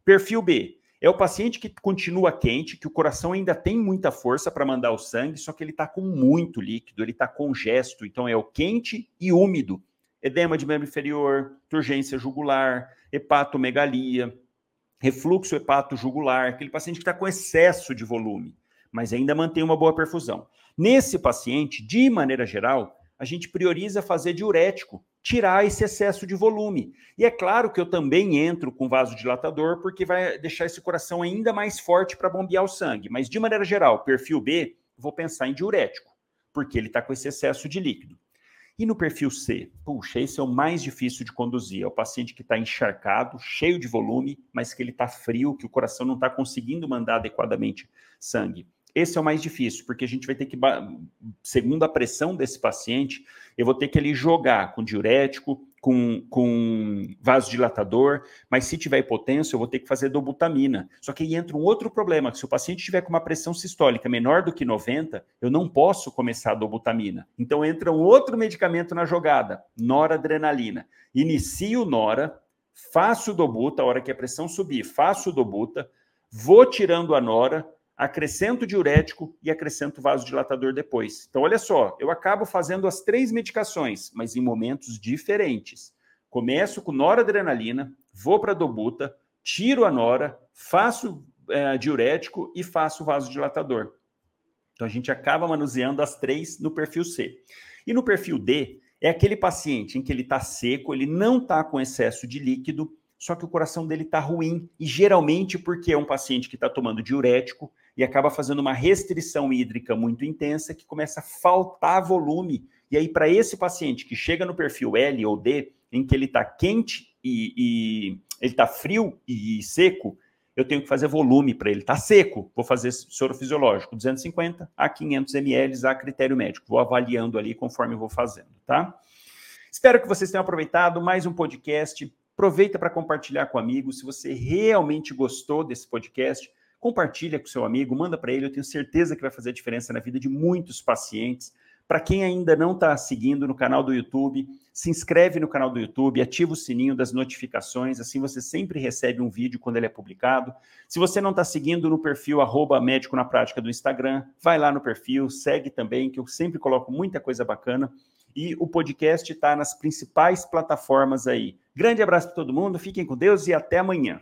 Perfil B, é o paciente que continua quente, que o coração ainda tem muita força para mandar o sangue, só que ele está com muito líquido, ele está congesto. Então é o quente e úmido. Edema de membro inferior, turgência jugular, hepatomegalia, refluxo hepato-jugular, aquele paciente que está com excesso de volume, mas ainda mantém uma boa perfusão. Nesse paciente, de maneira geral, a gente prioriza fazer diurético, tirar esse excesso de volume. E é claro que eu também entro com vasodilatador, porque vai deixar esse coração ainda mais forte para bombear o sangue. Mas, de maneira geral, perfil B, vou pensar em diurético, porque ele está com esse excesso de líquido. E no perfil C? Puxa, esse é o mais difícil de conduzir. É o paciente que está encharcado, cheio de volume, mas que ele está frio, que o coração não está conseguindo mandar adequadamente sangue. Esse é o mais difícil, porque a gente vai ter que, segundo a pressão desse paciente, eu vou ter que ele jogar com diurético, com, com vasodilatador, mas se tiver hipotensão, eu vou ter que fazer dobutamina. Só que aí entra um outro problema, que se o paciente tiver com uma pressão sistólica menor do que 90, eu não posso começar a dobutamina. Então entra um outro medicamento na jogada, noradrenalina. Inicio nora, faço dobuta, a hora que a pressão subir, faço dobuta, vou tirando a nora, acrescento diurético e acrescento vasodilatador depois. Então, olha só, eu acabo fazendo as três medicações, mas em momentos diferentes. Começo com noradrenalina, vou para a dobuta, tiro a nora, faço é, diurético e faço vasodilatador. Então, a gente acaba manuseando as três no perfil C. E no perfil D, é aquele paciente em que ele está seco, ele não está com excesso de líquido, só que o coração dele está ruim, e geralmente porque é um paciente que está tomando diurético, e acaba fazendo uma restrição hídrica muito intensa que começa a faltar volume. E aí, para esse paciente que chega no perfil L ou D, em que ele está quente e, e ele está frio e seco, eu tenho que fazer volume para ele. Está seco, vou fazer soro fisiológico, 250 a 500 ml a critério médico. Vou avaliando ali conforme vou fazendo, tá? Espero que vocês tenham aproveitado mais um podcast. Aproveita para compartilhar com amigos. Se você realmente gostou desse podcast, compartilha com seu amigo, manda para ele, eu tenho certeza que vai fazer diferença na vida de muitos pacientes. Para quem ainda não está seguindo no canal do YouTube, se inscreve no canal do YouTube, ativa o sininho das notificações, assim você sempre recebe um vídeo quando ele é publicado. Se você não está seguindo no perfil arroba médico na prática do Instagram, vai lá no perfil, segue também, que eu sempre coloco muita coisa bacana. E o podcast está nas principais plataformas aí. Grande abraço para todo mundo, fiquem com Deus e até amanhã.